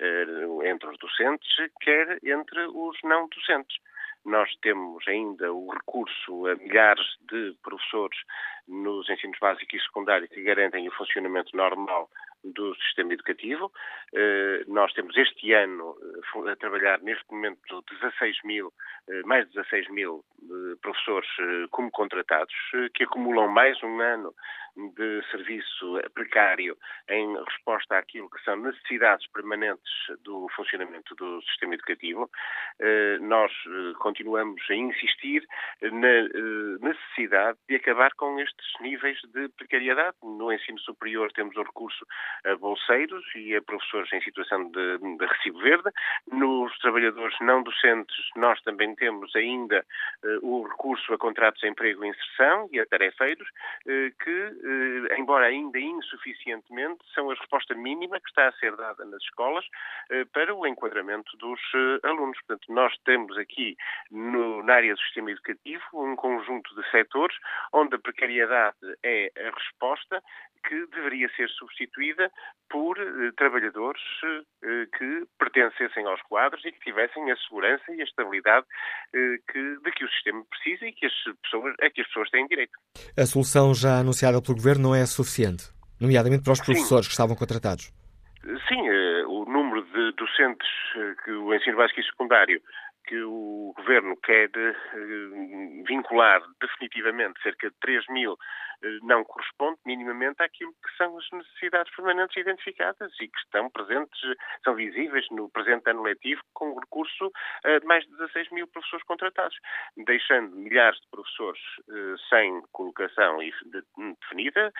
eh, entre os docentes, quer entre os não docentes. Nós temos ainda o recurso a milhares de professores nos ensinos básicos e secundários que garantem o funcionamento normal do sistema educativo. Eh, nós temos este ano eh, a trabalhar neste momento 16 mil, eh, mais de 16 mil professores como contratados, que acumulam mais um ano de serviço precário em resposta àquilo que são necessidades permanentes do funcionamento do sistema educativo. Nós continuamos a insistir na necessidade de acabar com estes níveis de precariedade. No ensino superior temos o recurso a bolseiros e a professores em situação de, de recibo verde. Nos trabalhadores não docentes, nós também temos ainda o recurso a contratos de emprego e inserção e a tarefeiros, que, embora ainda insuficientemente, são a resposta mínima que está a ser dada nas escolas para o enquadramento dos alunos. Portanto, nós temos aqui no, na área do sistema educativo um conjunto de setores onde a precariedade é a resposta que deveria ser substituída por eh, trabalhadores eh, que pertencessem aos quadros e que tivessem a segurança e a estabilidade eh, que, de que o sistema precisa e que as pessoas, a que as pessoas têm direito. A solução já anunciada pelo Governo não é suficiente, nomeadamente para os professores Sim. que estavam contratados. Sim, o número de docentes que o ensino básico e secundário que o Governo quer vincular definitivamente cerca de 3 mil eh, não corresponde minimamente àquilo que são as necessidades permanentes identificadas e que estão presentes, são visíveis no presente ano letivo com o recurso eh, de mais de 16 mil professores contratados, deixando milhares de professores eh, sem colocação definida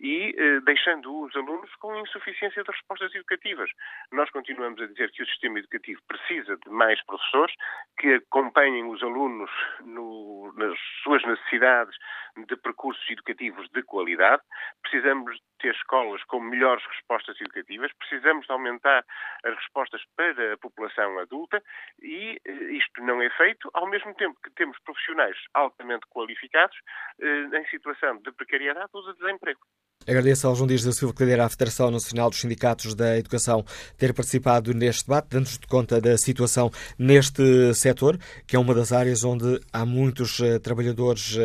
e deixando os alunos com insuficiência de respostas educativas. Nós continuamos a dizer que o sistema educativo precisa de mais professores que acompanhem os alunos no, nas suas necessidades de percursos educativos de qualidade, precisamos ter escolas com melhores respostas educativas, precisamos de aumentar as respostas para a população adulta. E eh, isto não é feito ao mesmo tempo que temos profissionais altamente qualificados eh, em situação de precariedade ou de desemprego. Agradeço ao João Dias da Silva, que lidera a Federação Nacional dos Sindicatos da Educação, ter participado neste debate, dando-nos de conta da situação neste setor, que é uma das áreas onde há muitos uh, trabalhadores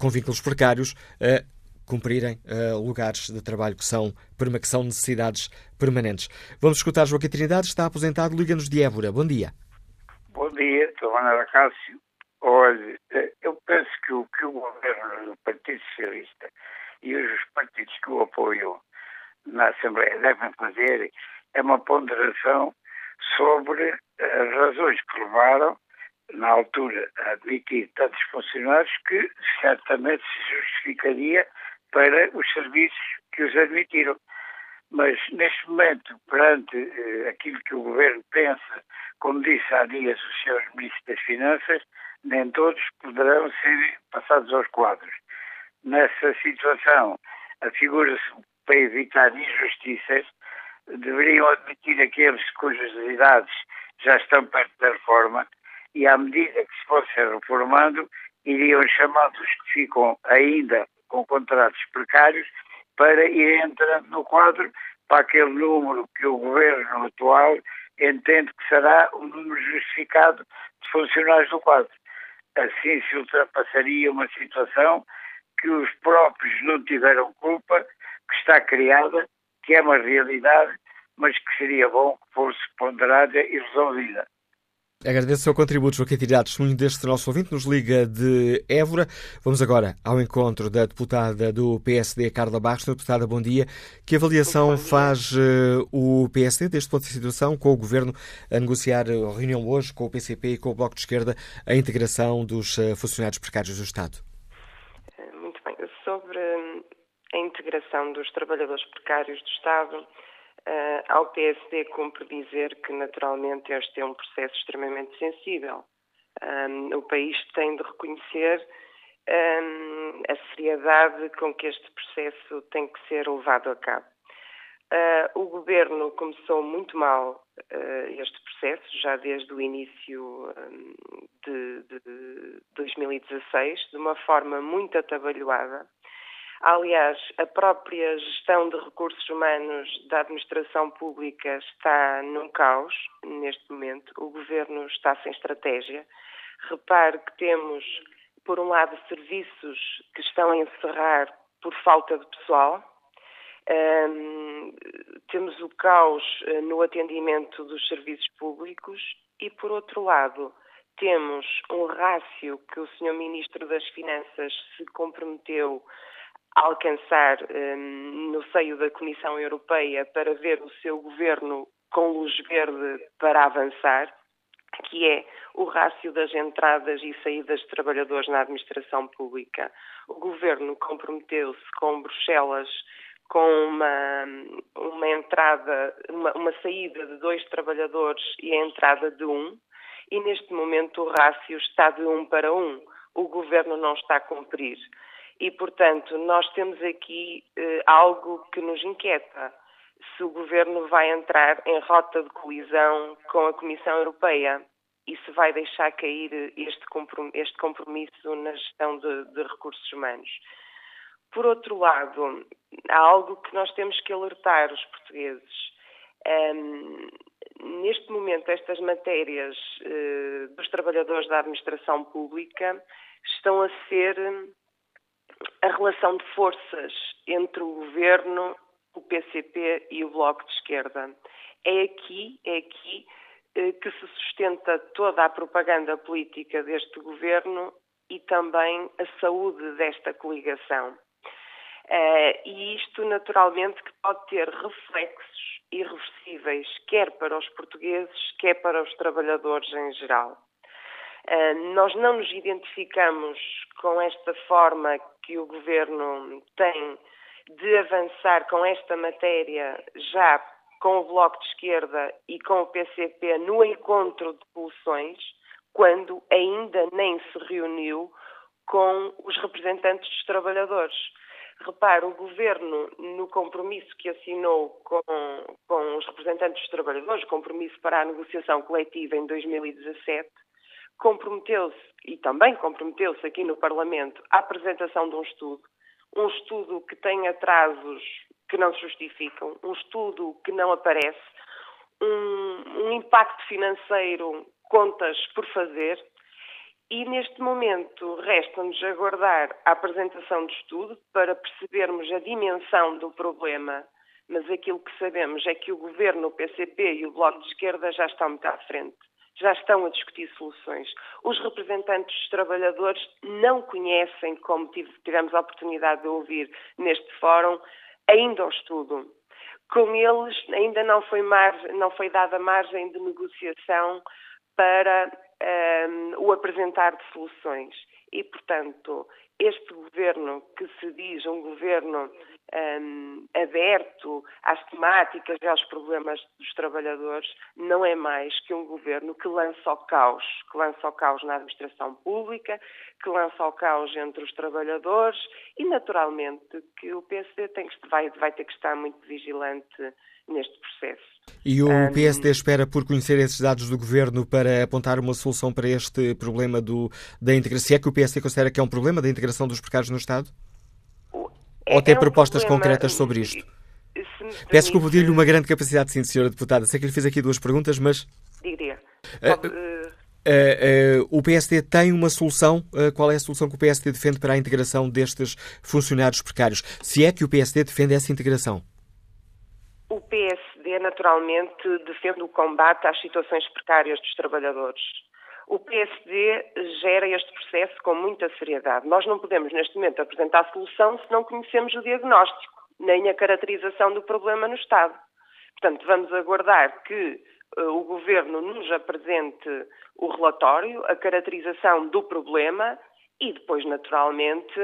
com vínculos precários a cumprirem uh, lugares de trabalho que são, que são necessidades permanentes. Vamos escutar Joaquim Trindade, está aposentado, liga-nos de Évora. Bom dia. Bom dia, Ana Cássio. Olha, eh, eu penso que o que o governo do Partido Socialista e os partidos que o apoiam na Assembleia devem fazer é uma ponderação sobre as razões que levaram na altura, a admitir tantos funcionários que certamente se justificaria para os serviços que os admitiram. Mas, neste momento, perante eh, aquilo que o Governo pensa como disse há dias os seus ministros das Finanças, nem todos poderão ser passados aos quadros. Nessa situação, afigura-se para evitar injustiças, deveriam admitir aqueles cujas idades já estão perto da reforma e, à medida que se fossem reformando, iriam chamando os que ficam ainda com contratos precários para ir entrando no quadro para aquele número que o governo atual entende que será o número justificado de funcionários do quadro. Assim se ultrapassaria uma situação que os próprios não tiveram culpa, que está criada, que é uma realidade, mas que seria bom que fosse ponderada e resolvida. Agradeço o seu contributo, Joaquim Tirado, testemunho deste nosso ouvinte, nos liga de Évora. Vamos agora ao encontro da deputada do PSD, Carla Barros. Deputada, bom dia. Que avaliação faz uh, o PSD deste ponto de situação, com o Governo a negociar a reunião hoje com o PCP e com o Bloco de Esquerda a integração dos uh, funcionários precários do Estado? Muito bem. Sobre a integração dos trabalhadores precários do Estado, Uh, ao PSD cumpre dizer que, naturalmente, este é um processo extremamente sensível. Um, o país tem de reconhecer um, a seriedade com que este processo tem que ser levado a cabo. Uh, o governo começou muito mal uh, este processo, já desde o início um, de, de 2016, de uma forma muito atabalhoada. Aliás, a própria gestão de recursos humanos da administração pública está num caos neste momento. O governo está sem estratégia. Repare que temos, por um lado, serviços que estão a encerrar por falta de pessoal. Um, temos o caos eh, no atendimento dos serviços públicos e, por outro lado, temos um rácio que o Sr. Ministro das Finanças se comprometeu alcançar um, no seio da Comissão Europeia para ver o seu governo com luz verde para avançar, que é o rácio das entradas e saídas de trabalhadores na administração pública. O governo comprometeu-se com Bruxelas com uma, uma entrada, uma, uma saída de dois trabalhadores e a entrada de um, e neste momento o rácio está de um para um. O governo não está a cumprir. E, portanto, nós temos aqui eh, algo que nos inquieta. Se o governo vai entrar em rota de colisão com a Comissão Europeia e se vai deixar cair este compromisso na gestão de, de recursos humanos. Por outro lado, há algo que nós temos que alertar os portugueses. Um, neste momento, estas matérias uh, dos trabalhadores da administração pública estão a ser a relação de forças entre o governo, o PCP e o Bloco de Esquerda. É aqui, é aqui eh, que se sustenta toda a propaganda política deste governo e também a saúde desta coligação. Uh, e isto, naturalmente, que pode ter reflexos irreversíveis, quer para os portugueses, quer para os trabalhadores em geral. Uh, nós não nos identificamos com esta forma que o Governo tem de avançar com esta matéria já com o Bloco de Esquerda e com o PCP no encontro de soluções, quando ainda nem se reuniu com os representantes dos trabalhadores. Repare, o Governo, no compromisso que assinou com, com os representantes dos trabalhadores, compromisso para a negociação coletiva em 2017, comprometeu-se, e também comprometeu-se aqui no Parlamento, à apresentação de um estudo, um estudo que tem atrasos que não se justificam, um estudo que não aparece, um, um impacto financeiro, contas por fazer, e neste momento resta-nos aguardar a apresentação do estudo para percebermos a dimensão do problema, mas aquilo que sabemos é que o Governo, o PCP e o Bloco de Esquerda já estão muito à frente já estão a discutir soluções. Os representantes dos trabalhadores não conhecem, como tivemos a oportunidade de ouvir neste fórum, ainda o estudo. Com eles ainda não foi, margem, não foi dada margem de negociação para um, o apresentar de soluções. E, portanto, este governo, que se diz um governo um, aberto às temáticas e aos problemas dos trabalhadores, não é mais que um governo que lança o caos, que lança o caos na administração pública, que lança o caos entre os trabalhadores e, naturalmente, que o PSD tem que, vai, vai ter que estar muito vigilante neste processo. E o PSD espera por conhecer esses dados do Governo para apontar uma solução para este problema do, da integração? Se é que o PSD considera que é um problema da integração dos precários no Estado? Ou tem é propostas concretas sobre isto? Peço desculpa pedir-lhe uma grande capacidade, sim, senhora deputada. Sei que lhe fiz aqui duas perguntas, mas... Diria. Uh, uh, uh, o PSD tem uma solução? qual é a solução que o PSD defende para a integração destes funcionários precários? Se é que o PSD defende essa integração? O PSD, naturalmente, defende o combate às situações precárias dos trabalhadores. O PSD gera este processo com muita seriedade. Nós não podemos, neste momento, apresentar solução se não conhecemos o diagnóstico, nem a caracterização do problema no Estado. Portanto, vamos aguardar que uh, o Governo nos apresente o relatório, a caracterização do problema e depois, naturalmente,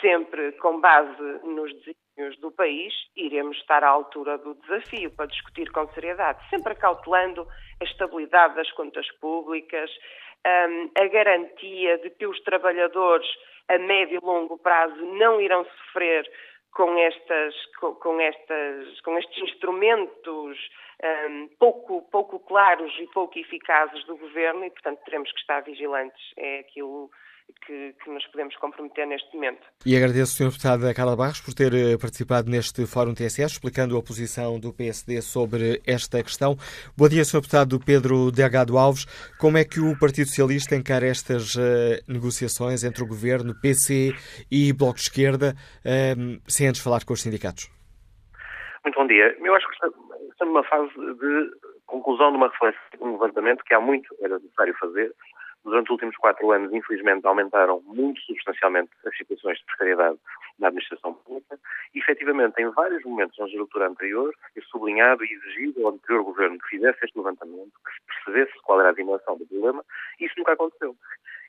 sempre com base nos desígnios do país, iremos estar à altura do desafio para discutir com seriedade, sempre acautelando a estabilidade das contas públicas, um, a garantia de que os trabalhadores a médio e longo prazo não irão sofrer com, estas, com, com, estas, com estes instrumentos um, pouco, pouco claros e pouco eficazes do governo e, portanto, teremos que estar vigilantes. É aquilo que, que, nos podemos comprometer neste momento. E agradeço, Sr. Deputada Carla Barros, por ter eh, participado neste Fórum TSS, explicando a posição do PSD sobre esta questão. Bom dia, Sr. Deputado Pedro Delgado Alves. Como é que o Partido Socialista encara estas uh, negociações entre o Governo, PC e Bloco de Esquerda, um, eh, sem antes falar com os sindicatos? Muito bom dia. Eu acho que estamos numa fase de conclusão de uma reflexão, um levantamento que há muito era necessário fazer durante os últimos quatro anos, infelizmente, aumentaram muito substancialmente as situações de precariedade na administração pública. E, efetivamente, em vários momentos na legislatura anterior, é sublinhado e exigido ao anterior governo que fizesse este levantamento, que se percebesse qual era a dimensão do problema, e isso nunca aconteceu.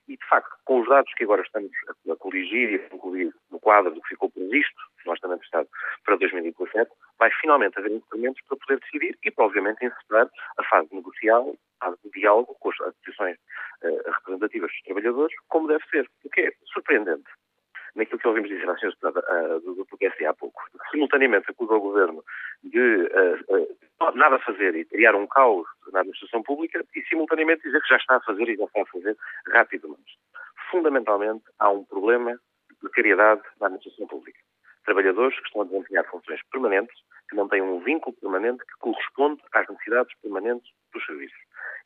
E, de facto, com os dados que agora estamos a coligir e a concluir no quadro do que ficou previsto no Orçamento do Estado para 2017, vai finalmente haver instrumentos para poder decidir e obviamente, encerrar a fase negocial, a fase de diálogo com as associações uh, representativas dos trabalhadores, como deve ser. O que é surpreendente naquilo que ouvimos dizer à senhora uh, do, do PSD há pouco. Simultaneamente acusa o Governo de uh, uh, nada fazer e criar um caos na administração pública e simultaneamente dizer que já está a fazer e já está a fazer rapidamente. Fundamentalmente há um problema de precariedade na administração pública. Trabalhadores que estão a desempenhar funções permanentes, que não têm um vínculo permanente que corresponde às necessidades permanentes dos serviços.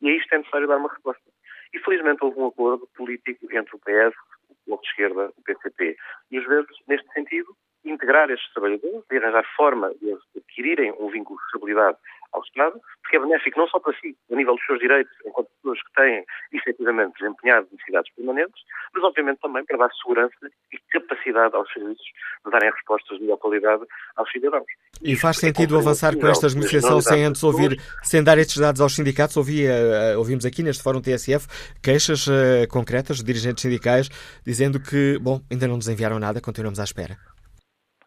E a isto é necessário dar uma resposta. E felizmente houve um acordo político entre o PS, o Bloco de Esquerda, o PCP e os Verdes, neste sentido, integrar estes trabalhadores e arranjar forma de adquirirem um vínculo de estabilidade ao Estado, porque é benéfico não só para si, a nível dos seus direitos, enquanto pessoas que têm efetivamente desempenhado necessidades permanentes, mas obviamente também para dar segurança e capacidade aos serviços de darem respostas de melhor qualidade aos cidadãos. E faz sentido é avançar com estas negociações sem antes ouvir, sem dar estes dados aos sindicatos? Ouvi, uh, ouvimos aqui neste Fórum TSF queixas uh, concretas de dirigentes sindicais dizendo que, bom, ainda não nos enviaram nada, continuamos à espera.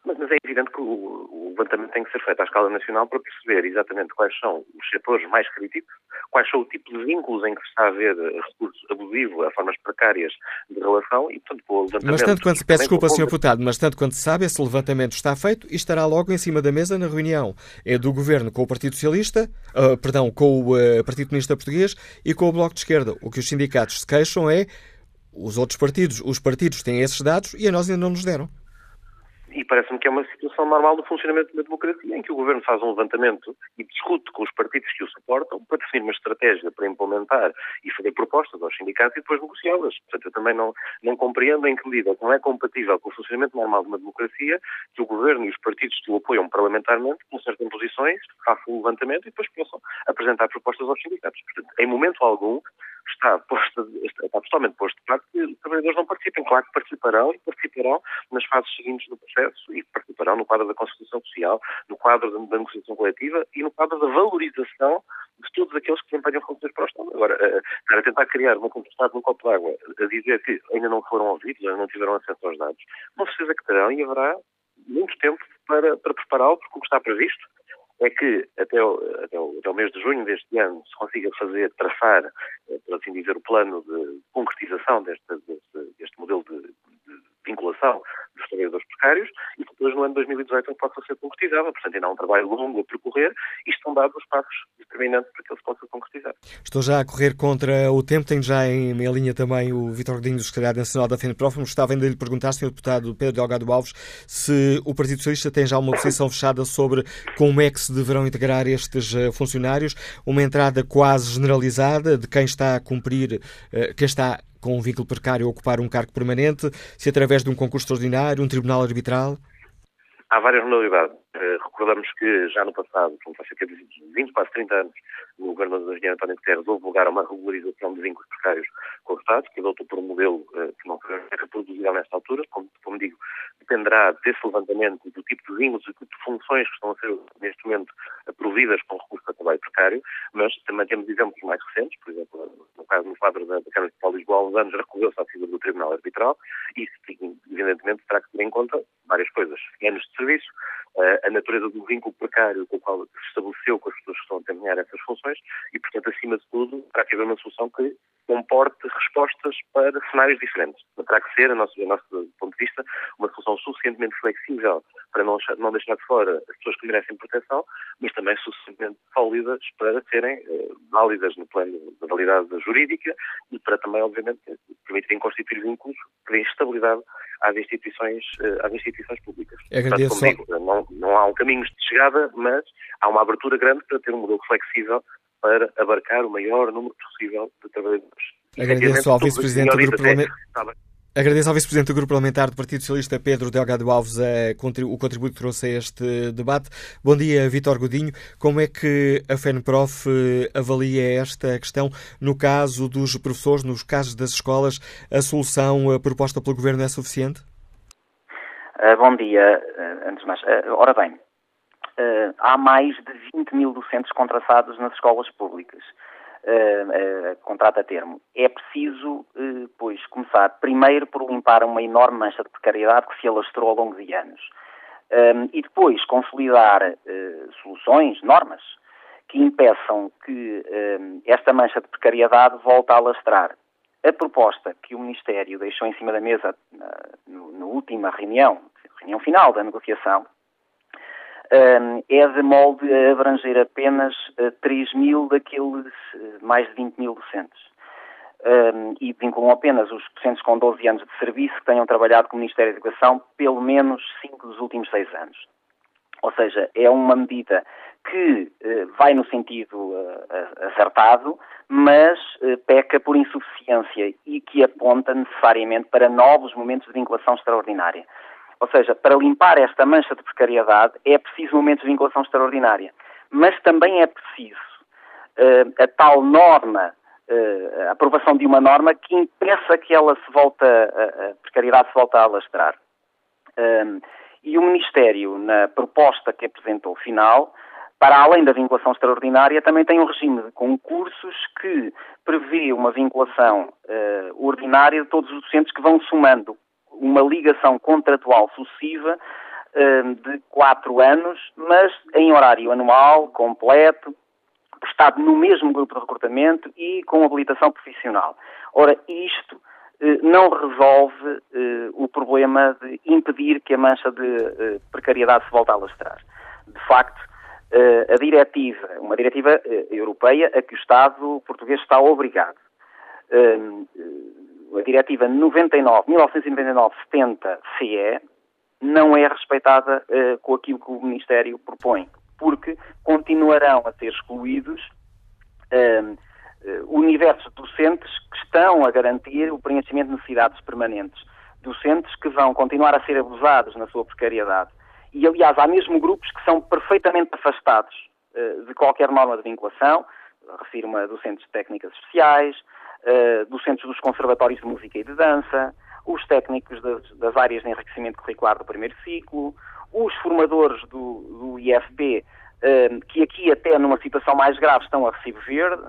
Mas, mas é evidente que o, levantamento tem que ser feito à escala nacional para perceber exatamente quais são os setores mais críticos, quais são o tipo de vínculos em que está a haver recurso abusivo, a formas precárias de relação e, portanto, o levantamento... Mas tanto quanto se peço desculpa, Sr. Deputado, mas tanto quanto se sabe, esse levantamento está feito e estará logo em cima da mesa na reunião é do Governo com o Partido Socialista, uh, perdão, com o uh, Partido Comunista Português e com o Bloco de Esquerda. O que os sindicatos se queixam é os outros partidos, os partidos têm esses dados e a nós ainda não nos deram e parece-me que é uma situação normal do funcionamento da democracia, em que o governo faz um levantamento e discute com os partidos que o suportam para definir uma estratégia para implementar e fazer propostas aos sindicatos e depois negociá-las. Portanto, eu também não, não compreendo em que medida não é compatível com o funcionamento normal de uma democracia que o governo e os partidos que o apoiam parlamentarmente consertem posições, façam um levantamento e depois possam apresentar propostas aos sindicatos. Portanto, em momento algum, está, posto, está totalmente posto de parte que os trabalhadores não participem. Claro que participarão e participarão nas fases seguintes do processo e participarão no quadro da Constituição Social, no quadro da negociação coletiva e no quadro da valorização de todos aqueles que desempenham funções para o Estado. Agora, eh, estar a tentar criar uma tempestade no copo d'água, a dizer que ainda não foram ouvidos, ainda não tiveram acesso aos dados, com certeza que terão e haverá muito tempo para, para prepará-lo, porque o que está previsto é que até o, até, o, até o, mês de junho deste ano se consiga fazer, traçar, eh, por assim dizer, o plano de concretização deste, deste, deste modelo de, de, vinculação dos trabalhadores precários depois no ano 2018 possa ser concretizado. Portanto, ainda há um trabalho longo a percorrer e estão dados os passos determinantes para que ele se possa concretizar. Estou já a correr contra o tempo, tenho já em minha linha também o Vitor Godinho, do Secretário Nacional da FENPROF. Gostava ainda de lhe perguntar, Sr. Deputado Pedro Delgado Alves, se o Partido Socialista tem já uma posição fechada sobre como é que se deverão integrar estes eh, funcionários, uma entrada quase generalizada de quem está a cumprir, eh, quem está com um vínculo precário a ocupar um cargo permanente, se através de um concurso extraordinário, um tribunal arbitral? Há várias modalidades. Uh, recordamos que já no passado, há cerca de 20, quase 30 anos, no governo do engenheiro António Guterres houve lugar a uma regularização de vínculos precários com o Estado, que adotou por um modelo uh, que não foi reproduzível nesta altura. Como, como digo, dependerá desse levantamento do tipo de vínculos e do de funções que estão a ser, neste momento, providas com recurso a trabalho precário, mas também temos exemplos mais recentes, por exemplo, no caso no quadro da, da Câmara de Paulo Lisboa, há uns anos recorreu-se à figura do Tribunal Arbitral e isso, evidentemente, terá que ter em conta várias coisas. Anos de serviço, a natureza do vínculo precário com o qual se estabeleceu com as pessoas que estão a desempenhar essas funções e, portanto, acima de tudo, terá que haver uma solução que comporte respostas para cenários diferentes. Terá que ser, a nosso, a nosso ponto de vista, uma solução suficientemente flexível para não, não deixar de fora as pessoas que merecem proteção, mas também suficientemente sólidas para serem eh, válidas no plano da validade jurídica e para também, obviamente, permitirem constituir vínculos que deem estabilidade às instituições, eh, às instituições públicas. Agradeço. Portanto, digo, não, não há um caminho de chegada, mas há uma abertura grande para ter um modelo flexível para abarcar o maior número possível de trabalhadores. Agradeço ao Vice-Presidente do Grupo Parlamentar. Agradeço ao Vice-Presidente do Grupo Parlamentar do Partido Socialista, Pedro Delgado Alves, o contributo que trouxe a este debate. Bom dia, Vítor Godinho. Como é que a FENPROF eh, avalia esta questão? No caso dos professores, nos casos das escolas, a solução eh, proposta pelo Governo é suficiente? Uh, bom dia, uh, antes de mais. Uh, ora bem, há mais de 20 mil docentes contratados nas escolas públicas. Contrato a termo. É preciso, pois, começar primeiro por limpar uma enorme mancha de precariedade que se alastrou ao longo de anos. E depois consolidar soluções, normas, que impeçam que esta mancha de precariedade volte a alastrar. A proposta que o Ministério deixou em cima da mesa na última reunião, reunião final da negociação, é de molde a abranger apenas 3 eh, mil daqueles eh, mais de 20 mil docentes. e vinculam apenas os docentes com 12 anos de serviço que tenham trabalhado com o Ministério da Educação pelo menos 5 dos últimos 6 anos. Ou seja, é uma medida que eh, vai no sentido acertado, mas peca por insuficiência e que aponta necessariamente para novos momentos de vinculação extraordinária. Ou seja, para limpar esta mancha de precariedade é preciso momentos de vinculação extraordinária. Mas também é preciso uh, a tal norma, uh, a aprovação de uma norma que impeça que ela se volta, a, a precariedade se volte a alastrar. Um, e o Ministério, na proposta que apresentou final, para além da vinculação extraordinária, também tem um regime de concursos que prevê uma vinculação uh, ordinária de todos os docentes que vão somando uma ligação contratual sucessiva hum, de quatro anos, mas em horário anual, completo, prestado no mesmo grupo de recrutamento e com habilitação profissional. Ora, isto eh, não resolve eh, o problema de impedir que a mancha de eh, precariedade se volte a alastrar. De facto, a diretiva, uma diretiva europeia a que o Estado português está obrigado. Hum, a diretiva 99, 1999-70-CE não é respeitada com aquilo que o Ministério propõe, porque continuarão a ser excluídos uh, universos docentes que estão a garantir o preenchimento de necessidades permanentes. Docentes que vão continuar a ser abusados na sua precariedade. E, aliás, há mesmo grupos que são perfeitamente afastados de qualquer norma de vinculação, refiro-me a docentes de técnicas especiais, uh, docentes dos conservatórios de música e de dança, os técnicos das, das, áreas de enriquecimento curricular do primeiro ciclo, os formadores do, do uh, eh, que aqui até numa situação mais grave estão a recibo verde,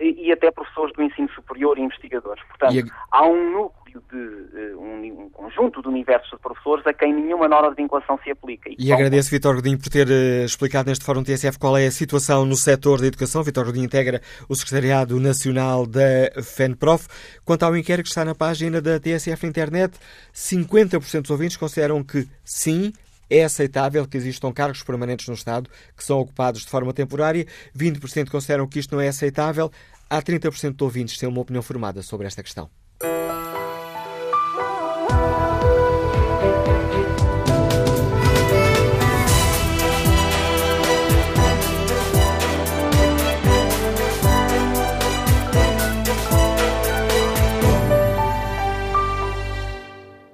e, e até professores do ensino superior e investigadores. Portanto, E a- há um núcleo de eh, um, um conjunto de universos de professores a quem nenhuma norma de vinculação se aplica. E agradeço, Vitor Godinho, por ter eh, explicado neste Fórum TSF qual é a situação no setor da educação. Vitor Godinho integra o Secretariado Nacional da FENPROF. Quanto ao inquérito que está na página da TSF na internet, 50% dos ouvintes consideram que sim, é aceitável que existam cargos permanentes no Estado que são ocupados de forma temporária. 20% consideram que isto não é aceitável. Há 30% de ouvintes que têm uma opinião formada sobre esta questão.